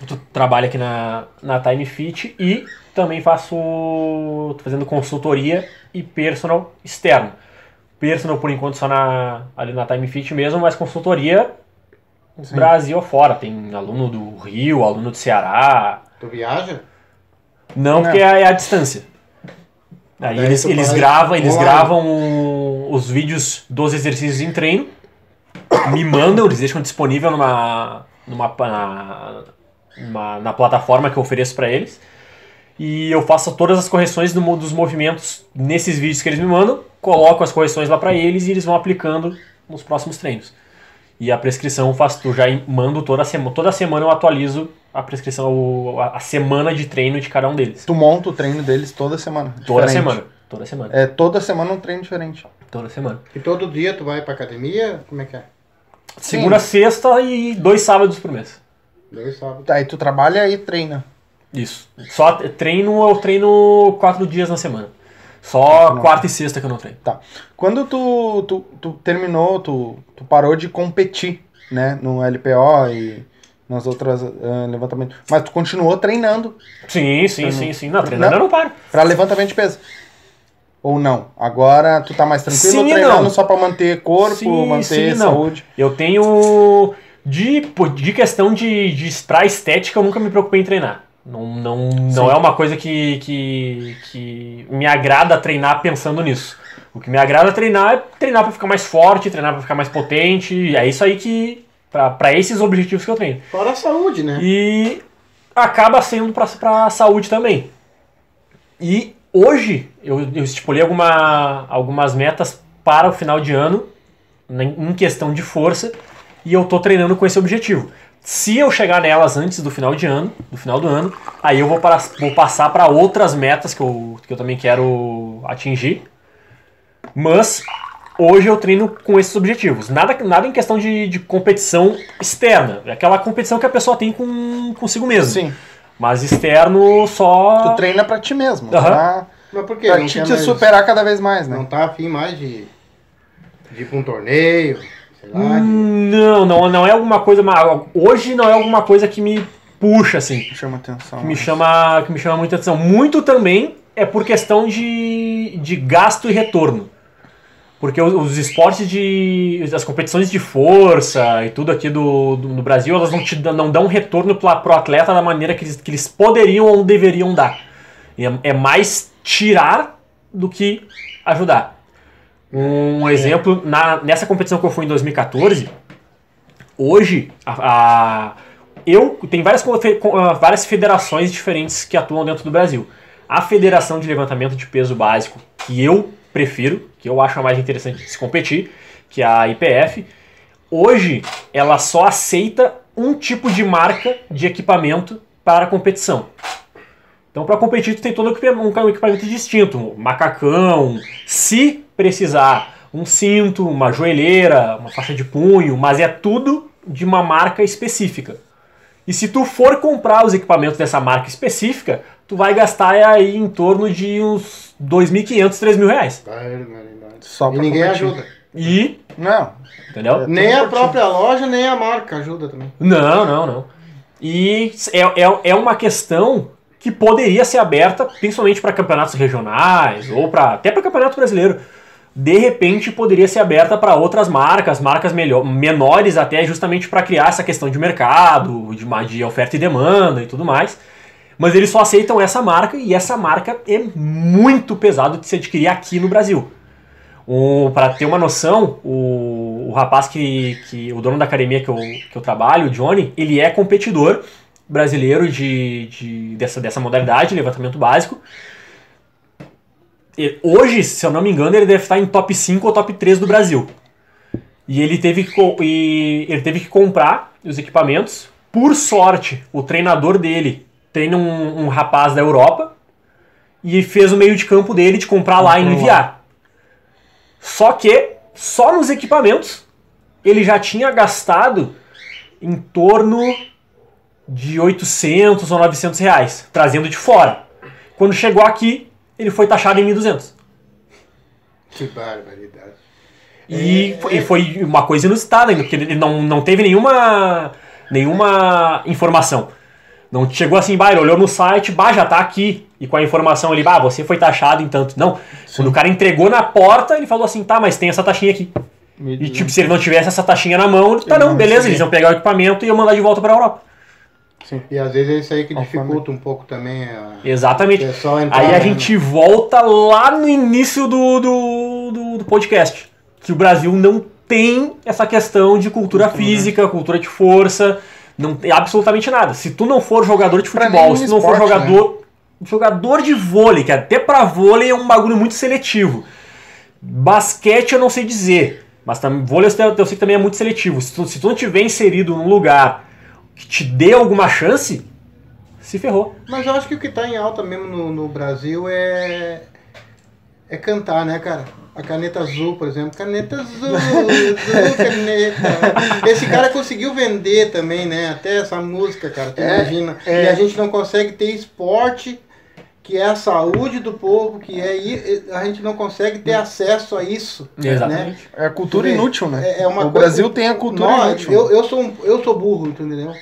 tu trabalho aqui na, na Time Fit e também faço. tô fazendo consultoria e personal externo. Personal por enquanto só na, ali na Time Fit mesmo, mas consultoria Sim. Brasil afora. Tem aluno do Rio, aluno do Ceará, Tu viaja? não, Não. porque é a distância. Aí Daí eles, eles gravam, eles gravam os vídeos dos exercícios em treino, me mandam, eles deixam disponível numa, numa, na, numa- na plataforma que eu ofereço para eles. E eu faço todas as correções do dos movimentos nesses vídeos que eles me mandam, coloco as correções lá para eles e eles vão aplicando nos próximos treinos. E a prescrição eu faço, eu já mando toda semana, toda semana eu atualizo a prescrição, o- a, a semana de treino de cada um deles. Tu monta o treino deles toda semana. Toda diferente. semana. Toda semana. É toda semana um treino diferente. Toda semana. E todo dia tu vai pra academia? Como é que é? Segunda, sexta e dois sábados por mês. Dois sábados. Aí tu trabalha e treina. Isso. Só treino, eu treino quatro dias na semana. Só Não. quarta e sexta que eu não treino. Tá. Quando tu, tu, tu terminou, tu, tu parou de competir, né? No LPO e nas outras ah, levantamentos. Mas tu continuou treinando Sim, sim, sim, sim. Não, treinando Não. eu não paro. pra levantamento de peso. Ou não? Agora tu tá mais tranquilo Sim treinando não. só pra manter corpo, Sim, manter sim e não. saúde. Eu tenho. De, de questão de, de pra estética, eu nunca me preocupei em treinar. Não, não, não Sim. é uma coisa que, que, que me agrada treinar pensando nisso. O que me agrada treinar é treinar pra ficar mais forte, treinar pra ficar mais potente. É isso aí que. Pra esses objetivos que eu treino. Fora a saúde, né? E acaba sendo pra, pra saúde também. E hoje eu, eu estipulei alguma, algumas metas para o final de ano, em questão de força, e eu tô treinando com esse objetivo. Se eu chegar nelas antes do final de ano, do final do ano, aí eu vou, para, vou passar para outras metas que eu, que eu também quero atingir. Mas hoje eu treino com esses objetivos. Nada, nada em questão de, de competição externa. É aquela competição que a pessoa tem com, consigo mesmo. Sim. Mas externo só. Tu treina pra ti mesmo. Aham. Pra, Mas por quê? pra te mais- superar cada vez mais, né? Não tá afim mais de, de ir pra um torneio, sei lá. de- Não, não, não é alguma coisa. Hoje não é alguma coisa que me puxa, assim. Chama atenção. Que me chama, que me chama muita atenção. Muito também é por questão de, de gasto e retorno. Porque os, os esportes de. as competições de força e tudo aqui do, do- no Brasil, elas não, te, dão- não dão retorno pra, pro atleta da maneira que eles, que eles poderiam ou deveriam dar. É, é mais tirar do que ajudar. Um exemplo, na, nessa competição que eu fui em 2014, hoje a, a- eu tem várias, ah, várias federações diferentes que atuam dentro do Brasil. A Federação de Levantamento de Peso Básico, que eu prefiro, que eu acho a mais interessante de se competir, que é a IPF, hoje ela só aceita um tipo de marca de equipamento para competição. Então, para competir, tu tem todo um equipa- equipamento distinto, macacão, se precisar, um cinto, uma joelheira, uma faixa de punho, mas é tudo de uma marca específica. E se tu for comprar os equipamentos dessa marca específica, tu vai gastar aí em torno de uns 2.500, 3.000 reais. Só E ninguém competir. ajuda. E, Não. entendeu? Nem a própria loja, nem a marca ajuda também. Não, não, não. E é, é, é uma questão que poderia ser aberta, principalmente para campeonatos regionais ou para até para campeonato brasileiro. De repente poderia ser aberta para outras marcas, marcas melhor, menores até justamente para criar essa questão de mercado, de, de oferta e demanda e tudo mais. Mas eles só aceitam essa marca e essa marca é muito pesado de se adquirir aqui no Brasil. Para ter uma noção, o, o rapaz que, que. O dono da academia que eu, que eu trabalho, o Johnny, ele é competidor brasileiro de, de, dessa, dessa modalidade, levantamento básico. Hoje, se eu não me engano, ele deve estar em top 5 ou top 3 do Brasil. E ele teve que, e ele teve que comprar os equipamentos. Por sorte, o treinador dele treina um, um rapaz da Europa e fez o meio de campo dele de comprar lá e enviar. Só que, só nos equipamentos, ele já tinha gastado em torno de 800 ou 900 reais, trazendo de fora. Quando chegou aqui, ele foi taxado em 1.200. Que barbaridade. E, É, foi, é. e foi uma coisa inusitada ainda, porque ele não, não teve nenhuma, nenhuma informação. Não chegou assim, bah, ele olhou no site, bah, já tá aqui. E com a informação ali, bah, você foi taxado em tanto. Não. Quando o cara entregou na porta, ele falou assim, tá, mas tem essa taxinha aqui. E tipo, se ele não tivesse essa taxinha na mão, ele, tá, Ele não, não beleza, eles iam pegar o equipamento e iam mandar de volta pra Europa. E às vezes é isso aí que dificulta um pouco também a... Exatamente. entrar, Aí a né, gente volta lá no início do, do, do, do podcast. Que o Brasil não tem essa questão de cultura física, cultura de força, não tem absolutamente nada. Se tu não for jogador de futebol, se tu não for esporte, jogador, jogador de vôlei, que até pra vôlei é um bagulho muito seletivo. Basquete eu não sei dizer, mas vôlei eu sei, eu sei que também é muito seletivo. Se tu, se tu não tiver inserido num lugar que te dê alguma chance, se ferrou. Mas eu acho que o que tá em alta mesmo no, no Brasil é. É cantar, né, cara? A caneta azul, por exemplo. Caneta azul, azul, caneta. Esse cara conseguiu vender também, né? Até essa música, cara. Tu É, imagina. é. E a gente não consegue ter esporte, que é a saúde do povo, que é. A gente não consegue ter acesso a isso. Exatamente. Né? É a cultura inútil, né? É, é uma o coisa- Brasil tem a cultura Nós- inútil. Eu, eu, sou, um- eu sou burro, entendeu?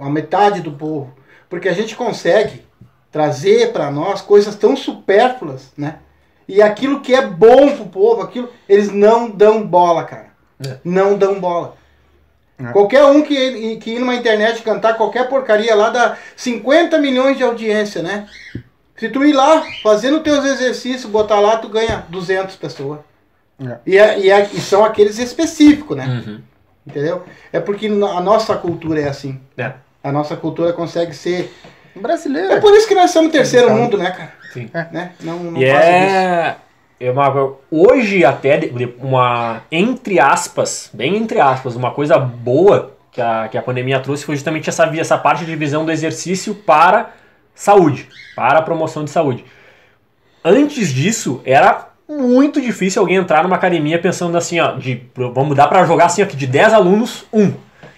A metade do povo. Porque a gente consegue trazer para nós coisas tão supérfluas, né? E aquilo que é bom pro povo, aquilo, eles não dão bola, cara. É. Não dão bola. É. Qualquer um que, que ir numa internet cantar qualquer porcaria lá dá 50 milhões de audiência, né? Se tu ir lá, fazendo teus exercícios, botar lá, tu ganha 200 pessoas. É. E, é- e, é- e são aqueles específicos, né? Uhum. Entendeu? É porque a nossa cultura é assim. É. A nossa cultura consegue ser. Brasileiro. É por isso que nós somos terceiro mundo, né, cara? Sim. Né? Não, não E passa disso. é, é uma, hoje até uma entre aspas, bem entre aspas, uma coisa boa que a, que a pandemia trouxe foi justamente essa, essa parte de visão do exercício para saúde, para a promoção de saúde. Antes disso, era muito difícil alguém entrar numa academia pensando assim, ó, de, vamos dar para jogar assim, ó, que de 10 alunos, um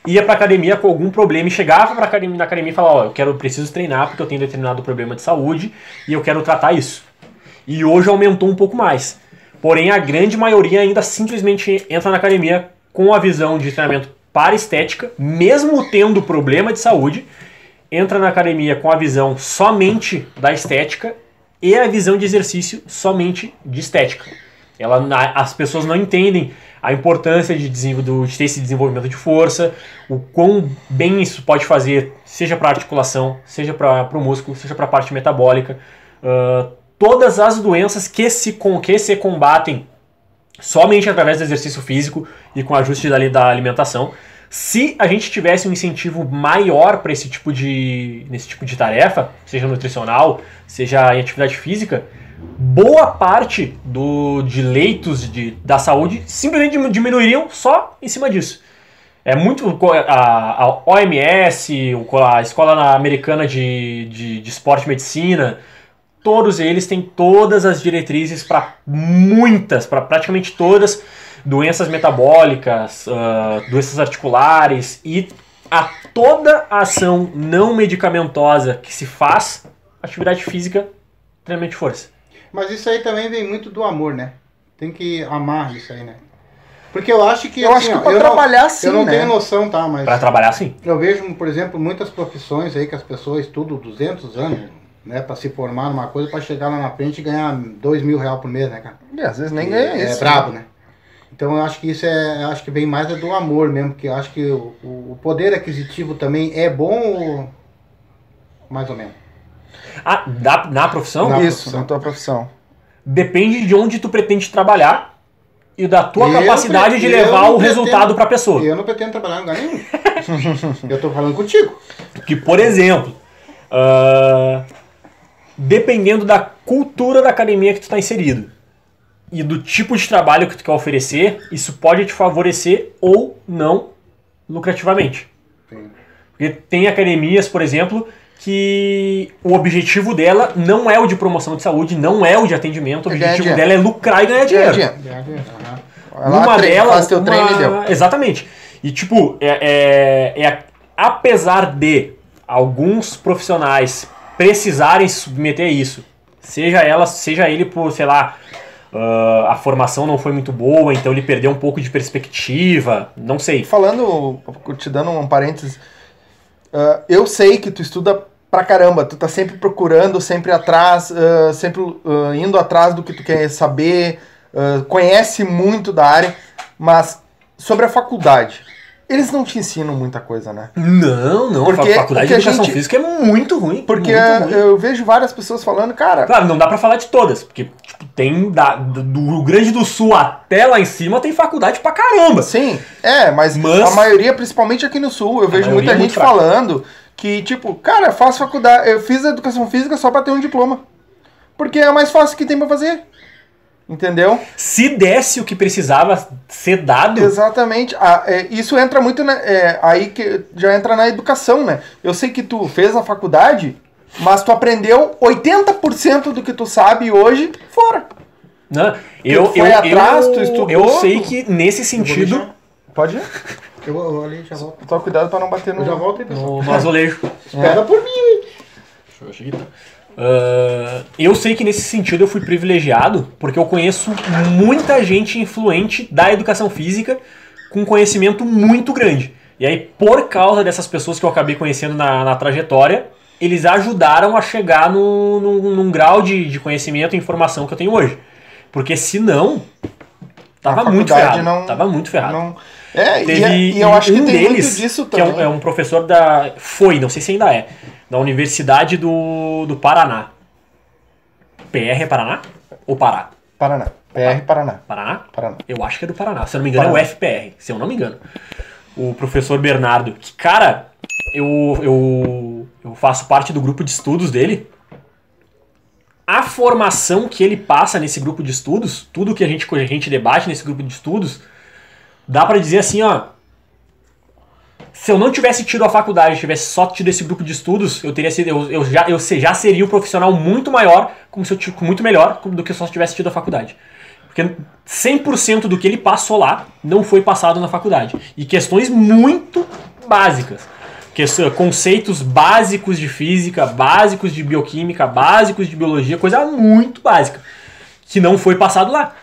ia pra academia com algum problema e chegava pra academia, na academia e falava, ó, eu quero, preciso treinar porque eu tenho determinado problema de saúde e eu quero tratar isso. E hoje aumentou um pouco mais. Porém, a grande maioria ainda simplesmente entra na academia com a visão de treinamento para estética, mesmo tendo problema de saúde, entra na academia com a visão somente da estética e a visão de exercício somente de estética. Ela, as pessoas não entendem a importância de, do- de ter esse desenvolvimento de força, o quão bem isso pode fazer, seja para articulação, seja para o músculo, seja para a parte metabólica. Ah, todas as doenças que se, com, que se combatem somente através do exercício físico e com ajuste da, da alimentação. Se a gente tivesse um incentivo maior para esse tipo de nesse tipo de tarefa, seja nutricional, seja em atividade física, boa parte do, de leitos de, da saúde simplesmente diminuiriam só em cima disso. É muito. A, a OMS, a Escola Americana de, de, de Esporte e Medicina, todos eles têm todas as diretrizes para muitas, para praticamente todas, doenças metabólicas, ah, doenças articulares e a toda ação não medicamentosa que se faz, atividade física, treinamento de força. Mas isso aí também vem muito do amor, né? Tem que amar isso aí, né? Porque eu acho que. Eu assim, acho que ó, pra eu trabalhar não, sim, Eu não né? tenho noção, tá? Mas Para trabalhar assim. eu vejo, por exemplo, muitas profissões aí que as pessoas estudam 200 anos, né? Pra se formar numa coisa, pra chegar lá na frente e ganhar 2 mil reais por mês, né, cara? E às vezes nem ganha é, isso. É brabo, né? Então eu acho que isso é. eu acho que vem mais é do amor mesmo, porque eu acho que o, o poder aquisitivo também é bom ou mais ou menos. Ah, da, na profissão? Na Isso, profissão. na tua profissão. Depende de onde tu pretende trabalhar e da tua Eu capacidade de levar o resultado para a pessoa. Eu não pretendo trabalhar em lugar nenhum. eu tô falando contigo. Que, por exemplo, ah, dependendo da cultura da academia que tu está inserido e do tipo de trabalho que tu quer oferecer, isso pode te favorecer ou não lucrativamente. Sim. Porque tem academias, por exemplo, que o objetivo dela não é o de promoção de saúde, não é o de atendimento, o É ganhar objetivo dela é lucrar e ganhar dinheiro. Ganha dinheiro. Uma delas, uma-. Exatamente. E tipo, é, é- é- apesar de alguns profissionais precisarem se submeter a isso, seja ela, seja ele por, sei lá, ah, a formação não foi muito boa, então ele perdeu um pouco de perspectiva, não sei. Falando, te dando um parênteses, ah, eu sei que tu estuda pra caramba, tu tá sempre procurando, sempre atrás, ah, sempre indo atrás do que tu quer saber, conhece muito da área, mas sobre a faculdade, eles não te ensinam muita coisa, né? Não, não, Porque a faculdade de educação gente- física é muito ruim. Porque muito ruim. eu vejo várias pessoas falando, cara, Claro, não dá pra falar de todas, porque tem da, do Rio Grande do Sul até lá em cima tem faculdade pra caramba. Sim, é, mas, Mas- a maioria, principalmente aqui no sul, eu vejo muita é gente fraca. falando que, tipo, cara, faço faculdade, eu fiz educação física só pra ter um diploma. Porque é o mais fácil que tem pra fazer. Entendeu? Se desse o que precisava ser dado, Exatamente. Ah, é, isso entra muito na, é, aí que já entra na educação, né? Eu sei que tu fez a faculdade, mas tu aprendeu 80% do que tu sabe hoje fora. né? Eu, foi eu, atrás, eu, tu estudou, eu sei tu- que nesse sentido, Pode ir? Eu vou eu ali já volto. Só cuidado pra não bater no. Eu já volto aí, pessoal. no, no azulejo. Espera por mim. Deixa eu achar aqui, tá? Ah, eu sei que nesse sentido eu fui privilegiado, porque eu conheço muita gente influente da educação física com conhecimento muito grande. E aí, por causa dessas pessoas que eu acabei conhecendo na, na trajetória, eles ajudaram a chegar no, num, num grau de, de conhecimento e informação que eu tenho hoje. Porque senão, tava muito ferrado. não- tava muito ferrado. Não... É, e, Teve é- e eu acho que um tem deles, muito disso que é também. um, é um professor da. Foi, não sei se ainda é. Da Universidade do, do Paraná. PR é Paraná? Ou Pará? Paraná. PR Paraná. Paraná? Paraná. Eu acho que é do Paraná. Se eu não me engano, Paraná. é o FPR. Se eu não me engano. O professor Bernardo. Que, cara, eu, eu, eu faço parte do grupo de estudos dele. A formação que ele passa nesse grupo de estudos, tudo que a gente, a gente debate nesse grupo de estudos, dá pra dizer assim, ó. se eu não tivesse tido a faculdade, tivesse só tido esse grupo de estudos, eu teria sido, eu, eu já, eu já seria um profissional muito maior, como se eu muito melhor do que só se tivesse tido a faculdade. Porque 100% do que ele passou lá não foi passado na faculdade. E questões muito básicas. Que conceitos básicos de física, básicos de bioquímica, básicos de biologia, coisa muito básica. Que não foi passado lá.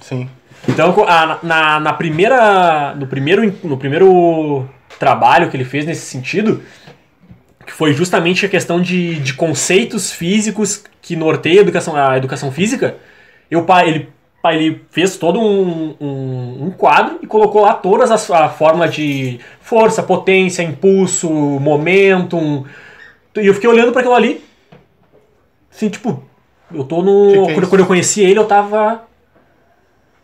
Sim. Então, a- na, na primeira, no, primeiro, no primeiro trabalho que ele fez nesse sentido, que foi justamente a questão de, de conceitos físicos que norteiam a educação, a educação física, eu, ele, ele fez todo um, um, um quadro e colocou lá todas as a de força, potência, impulso, momentum. E eu fiquei olhando para aquilo ali, assim, tipo, eu tô no. Que que é quando, eu conheci ele, eu tava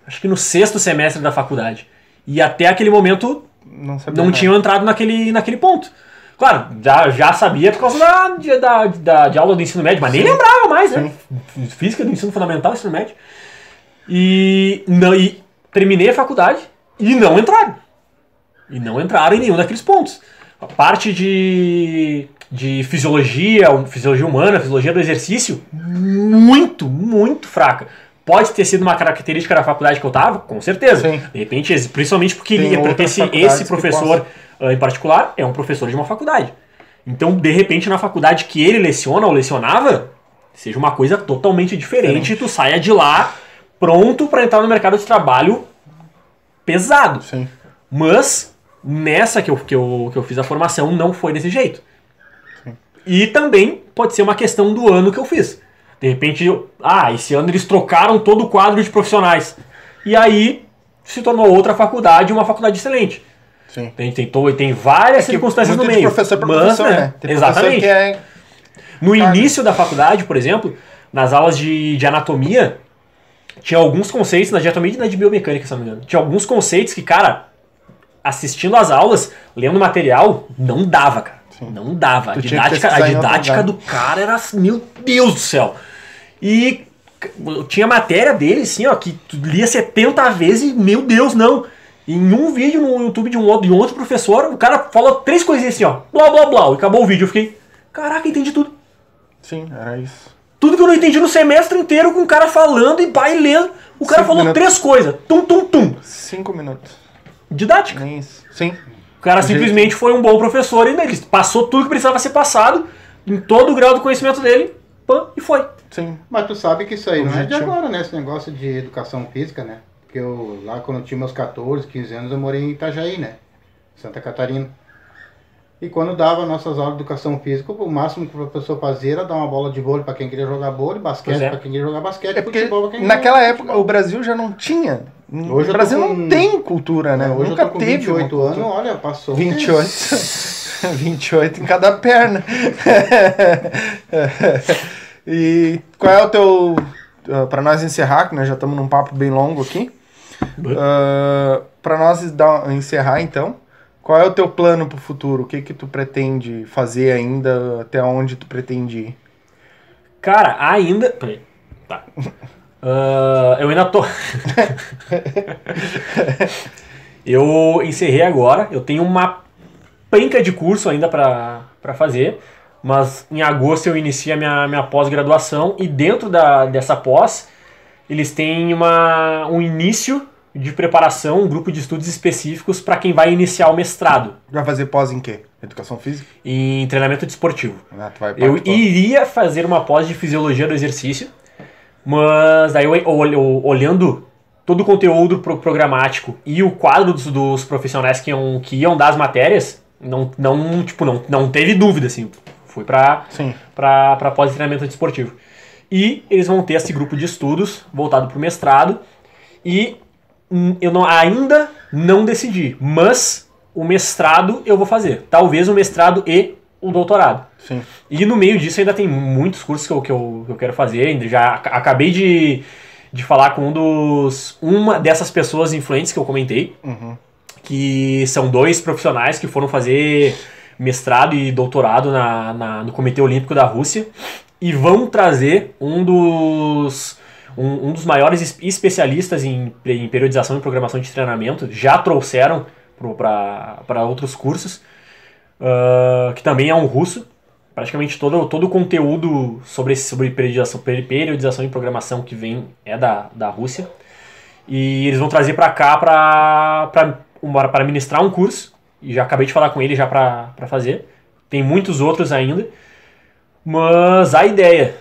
acho que no sexto semestre da faculdade. E até aquele momento Não não tinham entrado naquele, naquele ponto. Claro, já, já sabia por causa da, da, da- de aula do ensino médio, mas nem lembrava mais, né? Física do ensino fundamental, ensino médio. E, não, e terminei a faculdade e não entraram. E não entraram em nenhum daqueles pontos. A parte de, de fisiologia, fisiologia humana, fisiologia do exercício, muito, muito fraca. Pode ter sido uma característica da faculdade que eu tava, com certeza. Sim. De repente, principalmente porque, ele- porque outras esse, esse professor ah, em particular é um professor de uma faculdade. Então, de repente, na faculdade que ele leciona ou lecionava, seja uma coisa totalmente diferente e tu saia de lá pronto para entrar no mercado de trabalho pesado. Sim. Mas nessa que eu, que, eu, que eu fiz a formação não foi desse jeito. E também pode ser uma questão do ano que eu fiz. De repente, eu- ah, esse ano eles trocaram todo o quadro de profissionais. E aí se tornou outra faculdade, uma faculdade excelente. Sim. Tem, tem, tem várias Que circunstâncias no meio. professor para Mas, professor, né, né? Tem Exatamente. é No início da faculdade, por exemplo, nas aulas de, de anatomia, tinha alguns conceitos, na e na de biomecânica, se não me engano. Tinha alguns conceitos que, cara, assistindo às aulas, lendo o material, não dava, cara. Não dava. A Tu didática, a didática do cara era, assim, meu Deus do céu. E tinha matéria dele, assim, ó, que tu lia 70 vezes e, meu Deus, não. Em um vídeo no YouTube de um outro, de um outro professor, o cara falou três coisinhas assim, ó, blá blá blá, e acabou o vídeo. Eu fiquei, caraca, entendi tudo. Sim, era isso. Tudo que eu não entendi no semestre inteiro com o cara falando e pai lendo. O cara Cinco falou minutos. três coisas. Tum, tum, tum. Cinco minutos. Didática. Nem isso. Sim. O cara simplesmente foi um bom professor e ele passou tudo que precisava ser passado em todo o grau do conhecimento dele pã, e foi. Sim. Mas tu sabe que isso aí não é de agora, né? Esse negócio de educação física, né? Porque eu, lá quando eu tinha meus 14, 15 anos, eu morei em Itajaí, né? Santa Catarina. E quando dava nossas aulas de educação física, o máximo que o professor fazia era dar uma bola de vôlei para quem queria jogar vôlei, basquete é. para quem queria jogar basquete, É porque futebol pra quem naquela queria época o Brasil já não tinha. Hoje o Brasil com- não tem cultura, né? É, hoje Nunca eu tô com teve 28 uma anos, olha, passou. 28. 28 em cada perna. e qual é o teu. para nós encerrar, que nós já estamos num papo bem longo aqui. para nós dar, encerrar, então, qual é o teu plano para o futuro? O que que tu pretende fazer ainda? Até onde tu pretende ir? Cara, ainda. Peraí. Tá. Ah, eu ainda tô. eu encerrei agora. Eu tenho uma penca de curso ainda pra fazer. Mas em agosto eu inicio a minha, minha pós-graduação. E dentro da, dessa pós, eles têm uma, um início de preparação, um grupo de estudos específicos para quem vai iniciar o mestrado Vai fazer pós em quê? Educação física? em treinamento desportivo. Ah, tu vai Eu iria fazer uma pós de fisiologia do exercício, mas daí eu, ol- eu- olhando todo o conteúdo pro- programático e o quadro dos, dos profissionais que iam, que iam dar as matérias, não, não, tipo, não, não teve dúvida, assim. Fui pra, pra pós de treinamento desportivo. E eles vão ter esse grupo de estudos voltado pro mestrado e eu não, ainda não decidi, mas o mestrado eu vou fazer. Talvez o mestrado e o doutorado. Sim. E no meio disso ainda tem muitos cursos que eu, que eu, que eu quero fazer. Já ac- acabei de, de falar com um dos. Uma dessas pessoas influentes que eu comentei, Uhum. que são dois profissionais que foram fazer mestrado e doutorado na, na- no Comitê Olímpico da Rússia e vão trazer um dos. Um, um dos maiores es- especialistas em, em periodização e programação de treinamento, já trouxeram para outros cursos, ah, que também é um russo. Praticamente todo, todo o conteúdo sobre, sobre periodização, peri- periodização e programação que vem é da, da Rússia. E eles vão trazer para cá para ministrar um curso. E já acabei de falar com ele já para fazer. Tem muitos outros ainda. Mas a ideia,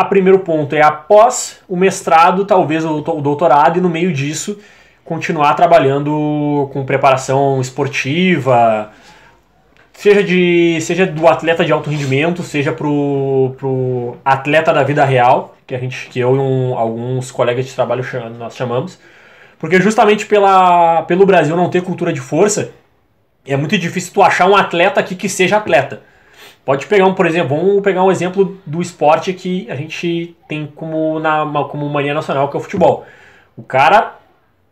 a primeiro ponto, é após o mestrado, talvez o, to- o doutorado, e no meio disso continuar trabalhando com preparação esportiva, seja, de, seja do atleta de alto rendimento, seja pro, pro atleta da vida real, que a gente, que eu e um- alguns colegas de trabalho nós chamamos. Porque justamente pela, pelo Brasil não ter cultura de força, é muito difícil tu achar um atleta aqui que seja atleta. Pode pegar um, por exemplo, vamos pegar um exemplo do esporte que a gente tem como, na, como mania nacional, que é o futebol. O cara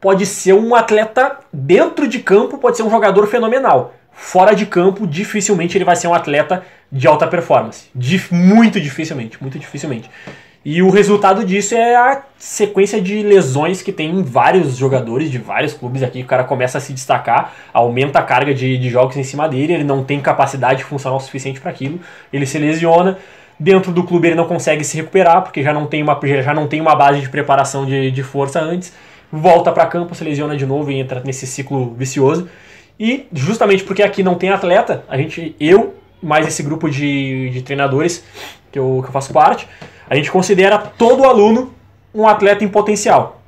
pode ser um atleta dentro de campo, pode ser um jogador fenomenal. Fora de campo, dificilmente ele vai ser um atleta de alta performance. Dif- muito dificilmente, muito dificilmente. E o resultado disso é a sequência de lesões que tem em vários jogadores de vários clubes aqui. O cara começa a se destacar, aumenta a carga de, de jogos em cima dele, ele não tem capacidade funcional suficiente para aquilo, ele se lesiona. Dentro do clube ele não consegue se recuperar, porque já não tem uma, já não tem uma base de preparação de, de força antes. Volta para campo, se lesiona de novo e entra nesse ciclo vicioso. E justamente porque aqui não tem atleta, a gente, eu, mais esse grupo de, de treinadores que eu, que eu faço parte, a gente considera todo aluno um atleta em potencial.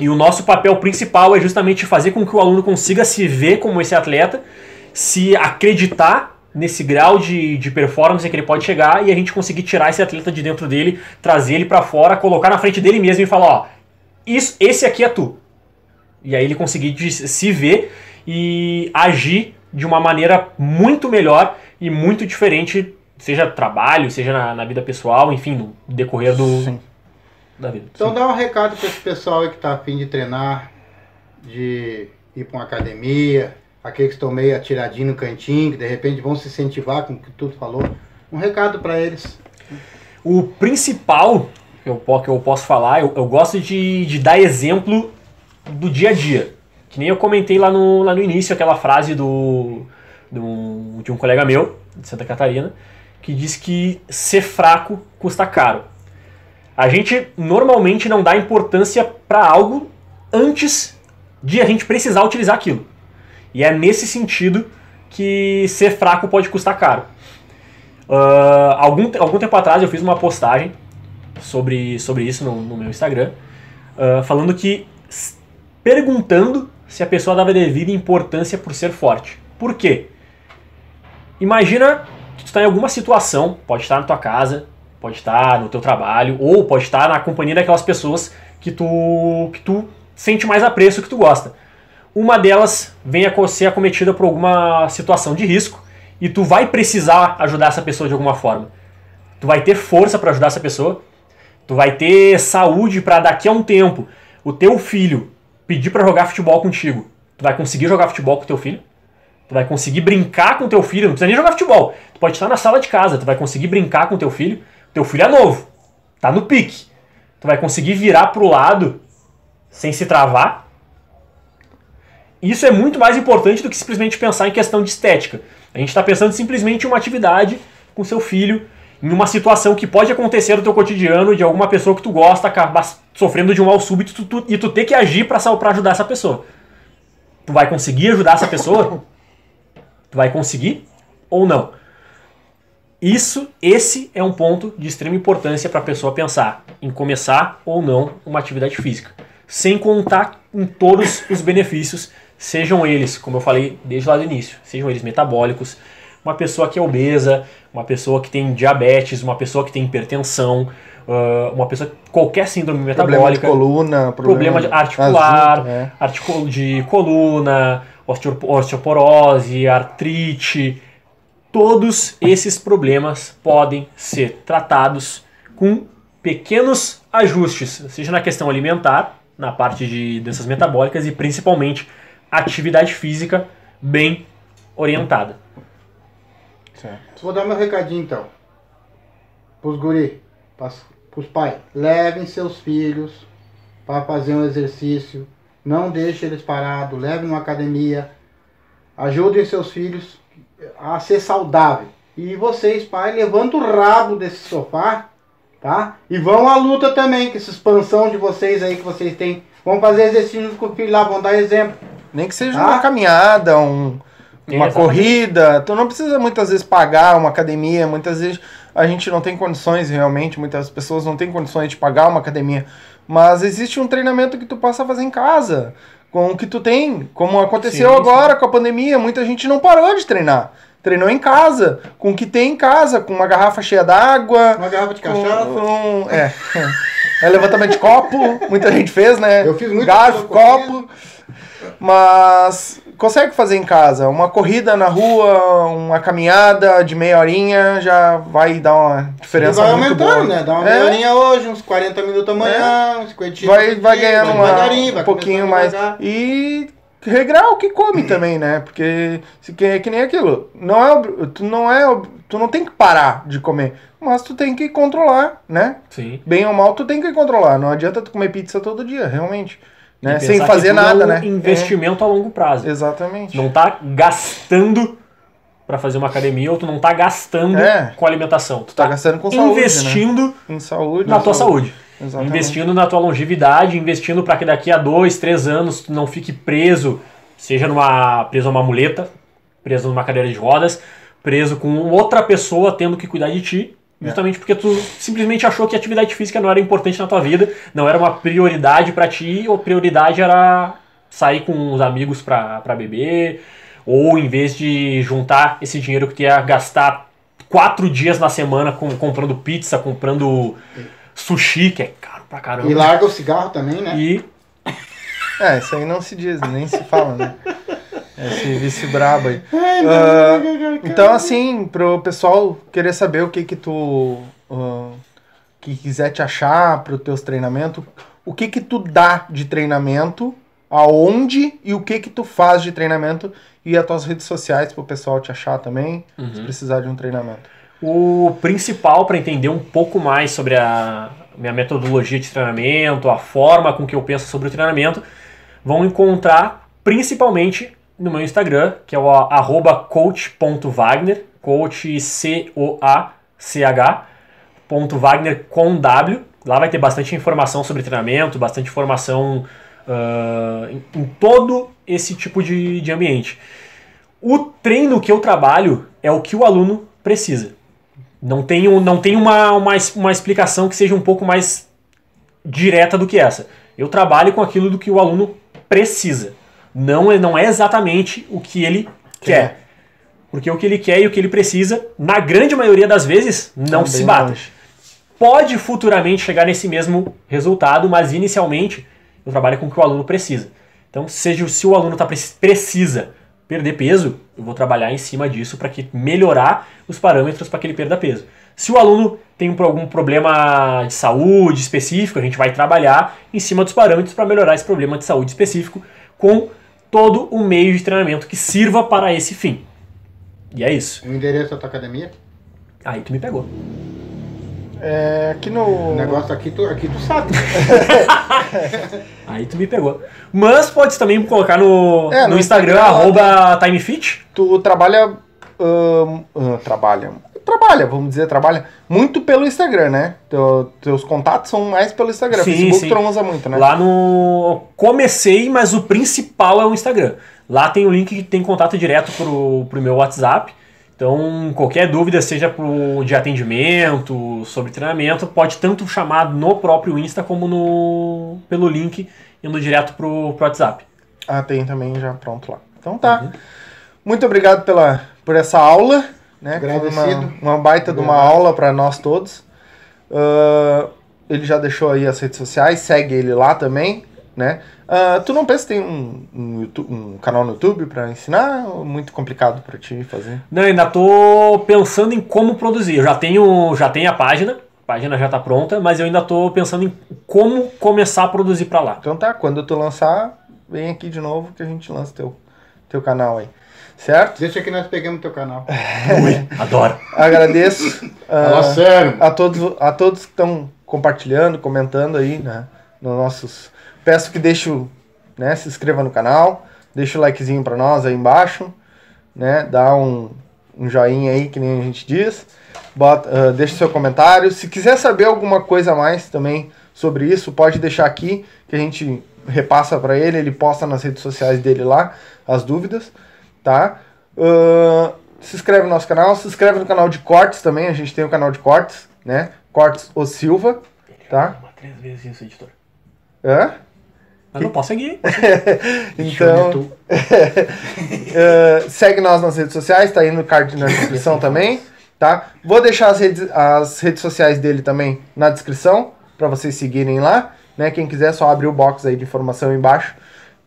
E o nosso papel principal é justamente fazer com que o aluno consiga se ver como esse atleta, se acreditar nesse grau de, de performance que ele pode chegar e a gente conseguir tirar esse atleta de dentro dele, trazer ele para fora, colocar na frente dele mesmo e falar, ó, isso, esse aqui é tu. E aí ele conseguir se ver e agir de uma maneira muito melhor e muito diferente, seja trabalho, seja na, na vida pessoal, enfim, no decorrer do, Sim. da vida. Então dá um recado para esse pessoal aí que tá afim de treinar, de ir para uma academia, aqueles que estão meio atiradinho no cantinho, que de repente vão se incentivar com o que tu falou. Um recado para eles. O principal que eu, que eu posso falar, eu, eu gosto de, de dar exemplo do dia a dia. Que nem eu comentei lá no, lá no início, aquela frase do, do, de um colega meu, de Santa Catarina, que diz que ser fraco custa caro. A gente normalmente não dá importância para algo antes de a gente precisar utilizar aquilo. E é nesse sentido que ser fraco pode custar caro. Ah, algum, algum tempo atrás eu fiz uma postagem sobre, sobre isso no, no meu Instagram, ah, falando que. perguntando se a pessoa dava devida importância por ser forte. Por quê? Imagina que tu está em alguma situação, pode estar na tua casa, pode estar no teu trabalho, ou pode estar na companhia daquelas pessoas que tu, que tu sente mais apreço, que tu gosta. Uma delas vem a ser acometida por alguma situação de risco e tu vai precisar ajudar essa pessoa de alguma forma. Tu vai ter força para ajudar essa pessoa, tu vai ter saúde para daqui a um tempo o teu filho pedir para jogar futebol contigo. Tu vai conseguir jogar futebol com o teu filho? Tu vai conseguir brincar com teu filho, não precisa nem jogar futebol. Tu pode estar na sala de casa, tu vai conseguir brincar com teu filho. Teu filho é novo, tá no pique. Tu vai conseguir virar pro lado sem se travar. Isso é muito mais importante do que simplesmente pensar em questão de estética. A gente está pensando simplesmente em uma atividade com seu filho, em uma situação que pode acontecer no teu cotidiano de alguma pessoa que tu gosta acabar sofrendo de um mal súbito tu- tu- e tu ter que agir para ajudar essa pessoa. Tu vai conseguir ajudar essa pessoa? Tu vai conseguir ou não? Isso, esse é um ponto de extrema importância para a pessoa pensar em começar ou não uma atividade física, sem contar em todos os benefícios, sejam eles, como eu falei desde lá do início, sejam eles metabólicos, uma pessoa que é obesa, uma pessoa que tem diabetes, uma pessoa que tem hipertensão, uma pessoa qualquer síndrome Problema de metabólica, coluna, problema de articular, Azul, é. articu- de coluna, osteoporose, artrite, todos esses problemas podem ser tratados com pequenos ajustes, seja na questão alimentar, na parte de doenças metabólicas e principalmente atividade física bem orientada. Certo. Vou dar meu recadinho então. Pros guri, pros pais. Levem seus filhos para fazer um exercício. Não deixe eles parados. Levem numa academia. Ajudem seus filhos a ser saudável. E vocês, pai, levantam o rabo desse sofá, tá? E vão à luta também, com essa expansão de vocês aí que vocês têm. Vão fazer exercícios com o filho lá, vão dar exemplo. Nem que seja Ah. uma caminhada, um, uma Exatamente. corrida. Tu não precisa muitas vezes pagar uma academia. Muitas vezes a gente não tem condições realmente. Muitas pessoas não têm condições de pagar uma academia. Mas existe um treinamento que tu possa fazer em casa. Com o que tu tem. Como aconteceu Sim, sim. agora com a pandemia. Muita gente não parou de treinar. Treinou em casa. Com o que tem em casa. Com uma garrafa cheia d'água. Uma garrafa de cachaça. com- é. é. Levantamento de copo. Muita gente fez, né? Eu fiz muito Garfo, copo. Mas consegue fazer em casa. Uma corrida na rua, uma caminhada de meia horinha já vai dar uma diferença vai muito aumentando, boa. né? Dá uma É. meia horinha hoje, uns 40 minutos amanhã, uns 50 Vai, vai ganhando uma- vai um pouquinho mais. E regrar o que come também, né? Porque se que, é que nem aquilo. Não é, tu não é, tu não tem que parar de comer, mas tu tem que controlar, né? Sim. Bem ou mal, tu tem que controlar. Não adianta tu comer pizza todo dia, realmente. Né? Sem fazer é nada, um né? investimento a longo prazo. É, exatamente. Não tá gastando pra fazer uma academia ou tu não tá gastando É. com alimentação. Tu tá tá, gastando com saúde, né? investindo Em saúde. na tua saúde. Exatamente. Investindo na tua longevidade, investindo para que daqui a dois, três anos tu não fique preso, seja numa preso a uma muleta, preso numa cadeira de rodas, preso com outra pessoa tendo que cuidar de ti, É. justamente porque tu simplesmente achou que a atividade física não era importante na tua vida, não era uma prioridade para ti, ou prioridade era sair com os amigos pra pra beber, ou em vez de juntar esse dinheiro que tu ia gastar quatro dias na semana com- comprando pizza, comprando sushi, que é caro pra caramba. E larga o cigarro também, né? E É, isso aí não se diz, nem se fala, né? Esse vice brabo aí. Ah, então, assim, pro pessoal querer saber o que que tu... ah, que quiser te achar pro teus treinamentos, o que que tu dá de treinamento, aonde e o que que tu faz de treinamento e as tuas redes sociais pro pessoal te achar também, se precisar de um treinamento. o principal para entender um pouco mais sobre a minha metodologia de treinamento, a forma com que eu penso sobre o treinamento, vão encontrar principalmente no meu Instagram, que é o arroba coach.wagner, coach C-O-A-C-H, ponto Wagner com W. Lá vai ter bastante informação sobre treinamento, bastante informação ah, em, em todo esse tipo de, de ambiente. O treino que eu trabalho é o que o aluno precisa. Não tem, não tem uma, uma, uma explicação que seja um pouco mais direta do que essa. Eu trabalho com aquilo do que o aluno precisa. Não é, não é exatamente o que ele quer. Porque o que ele quer e o que ele precisa, na grande maioria das vezes, não Tá se batem pode futuramente chegar nesse mesmo resultado, mas inicialmente eu trabalho com o que o aluno precisa. Então, seja se o aluno tá, preci- precisa perder peso, eu vou trabalhar em cima disso para que melhorar os parâmetros para que ele perda peso. Se o aluno tem um- algum problema de saúde específico, a gente vai trabalhar em cima dos parâmetros para melhorar esse problema de saúde específico com todo o meio de treinamento que sirva para esse fim. E é isso. O endereço da tua academia? Aí tu me pegou. É, aqui O no... negócio aqui tu, aqui tu sabe. Aí tu me pegou. Mas pode também colocar no, É, no, no Instagram, Instagram, arroba TimeFit. tu trabalha. ahn, ah, trabalha. Trabalha, vamos dizer, trabalha muito pelo Instagram, né? Teu- teus contatos são mais pelo Instagram. Sim, Facebook sim. usa muito, né? Lá no. Comecei, mas o principal é o Instagram. Lá tem o link que tem contato direto pro, pro meu WhatsApp. Então, qualquer dúvida, seja pro, de atendimento, sobre treinamento, pode tanto chamar no próprio Insta como no pelo link indo direto pro, pro WhatsApp. Ah, tem também já pronto lá. Então tá. Muito obrigado pela, por essa aula. Né? Uma, uma baita de uma aula para nós todos. Ah, ele já deixou aí as redes sociais, segue ele lá também. Né? Ah, tu não pensa que tem um, um, YouTube- um canal no YouTube para ensinar? Ou muito complicado para ti fazer? Não, ainda tô pensando em como produzir. Eu já tenho, já tenho a página, a página já tá pronta, mas eu ainda tô pensando em como começar a produzir para lá. Então tá, quando tu lançar, vem aqui de novo que a gente lança teu, teu canal aí. Certo? Deixa que nós pegamos teu canal. Ui, adoro. Agradeço. sério. a todos, a todos que estão compartilhando, comentando aí, né? Nos nossos. Peço que deixe, o- né? Se inscreva no canal, deixa o likezinho pra nós aí embaixo, né? Dá um, um joinha aí, que nem a gente diz. Bota, uh, deixa seu comentário. Se quiser saber alguma coisa a mais também sobre isso, pode deixar aqui que a gente repassa para ele, ele posta nas redes sociais dele lá as dúvidas, tá? Uh, se inscreve no nosso canal, se inscreve no canal de cortes também, a gente tem o canal de cortes, né? Cortes o Silva, tá? Três vezes isso, editor. Hã? Mas não posso seguir. Então, uh, segue nós nas redes sociais, tá aí no card na descrição também, tá? Vou deixar as redes, as redes sociais dele também na descrição, para vocês seguirem lá, né? Quem quiser só abrir o box aí de informação embaixo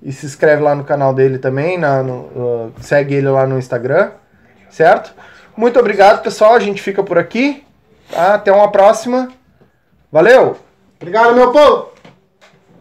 e se inscreve lá no canal dele também, na, no, uh, segue ele lá no Instagram, certo? Muito obrigado, pessoal, a gente fica por aqui, tá? Até uma próxima, valeu! Obrigado, meu povo!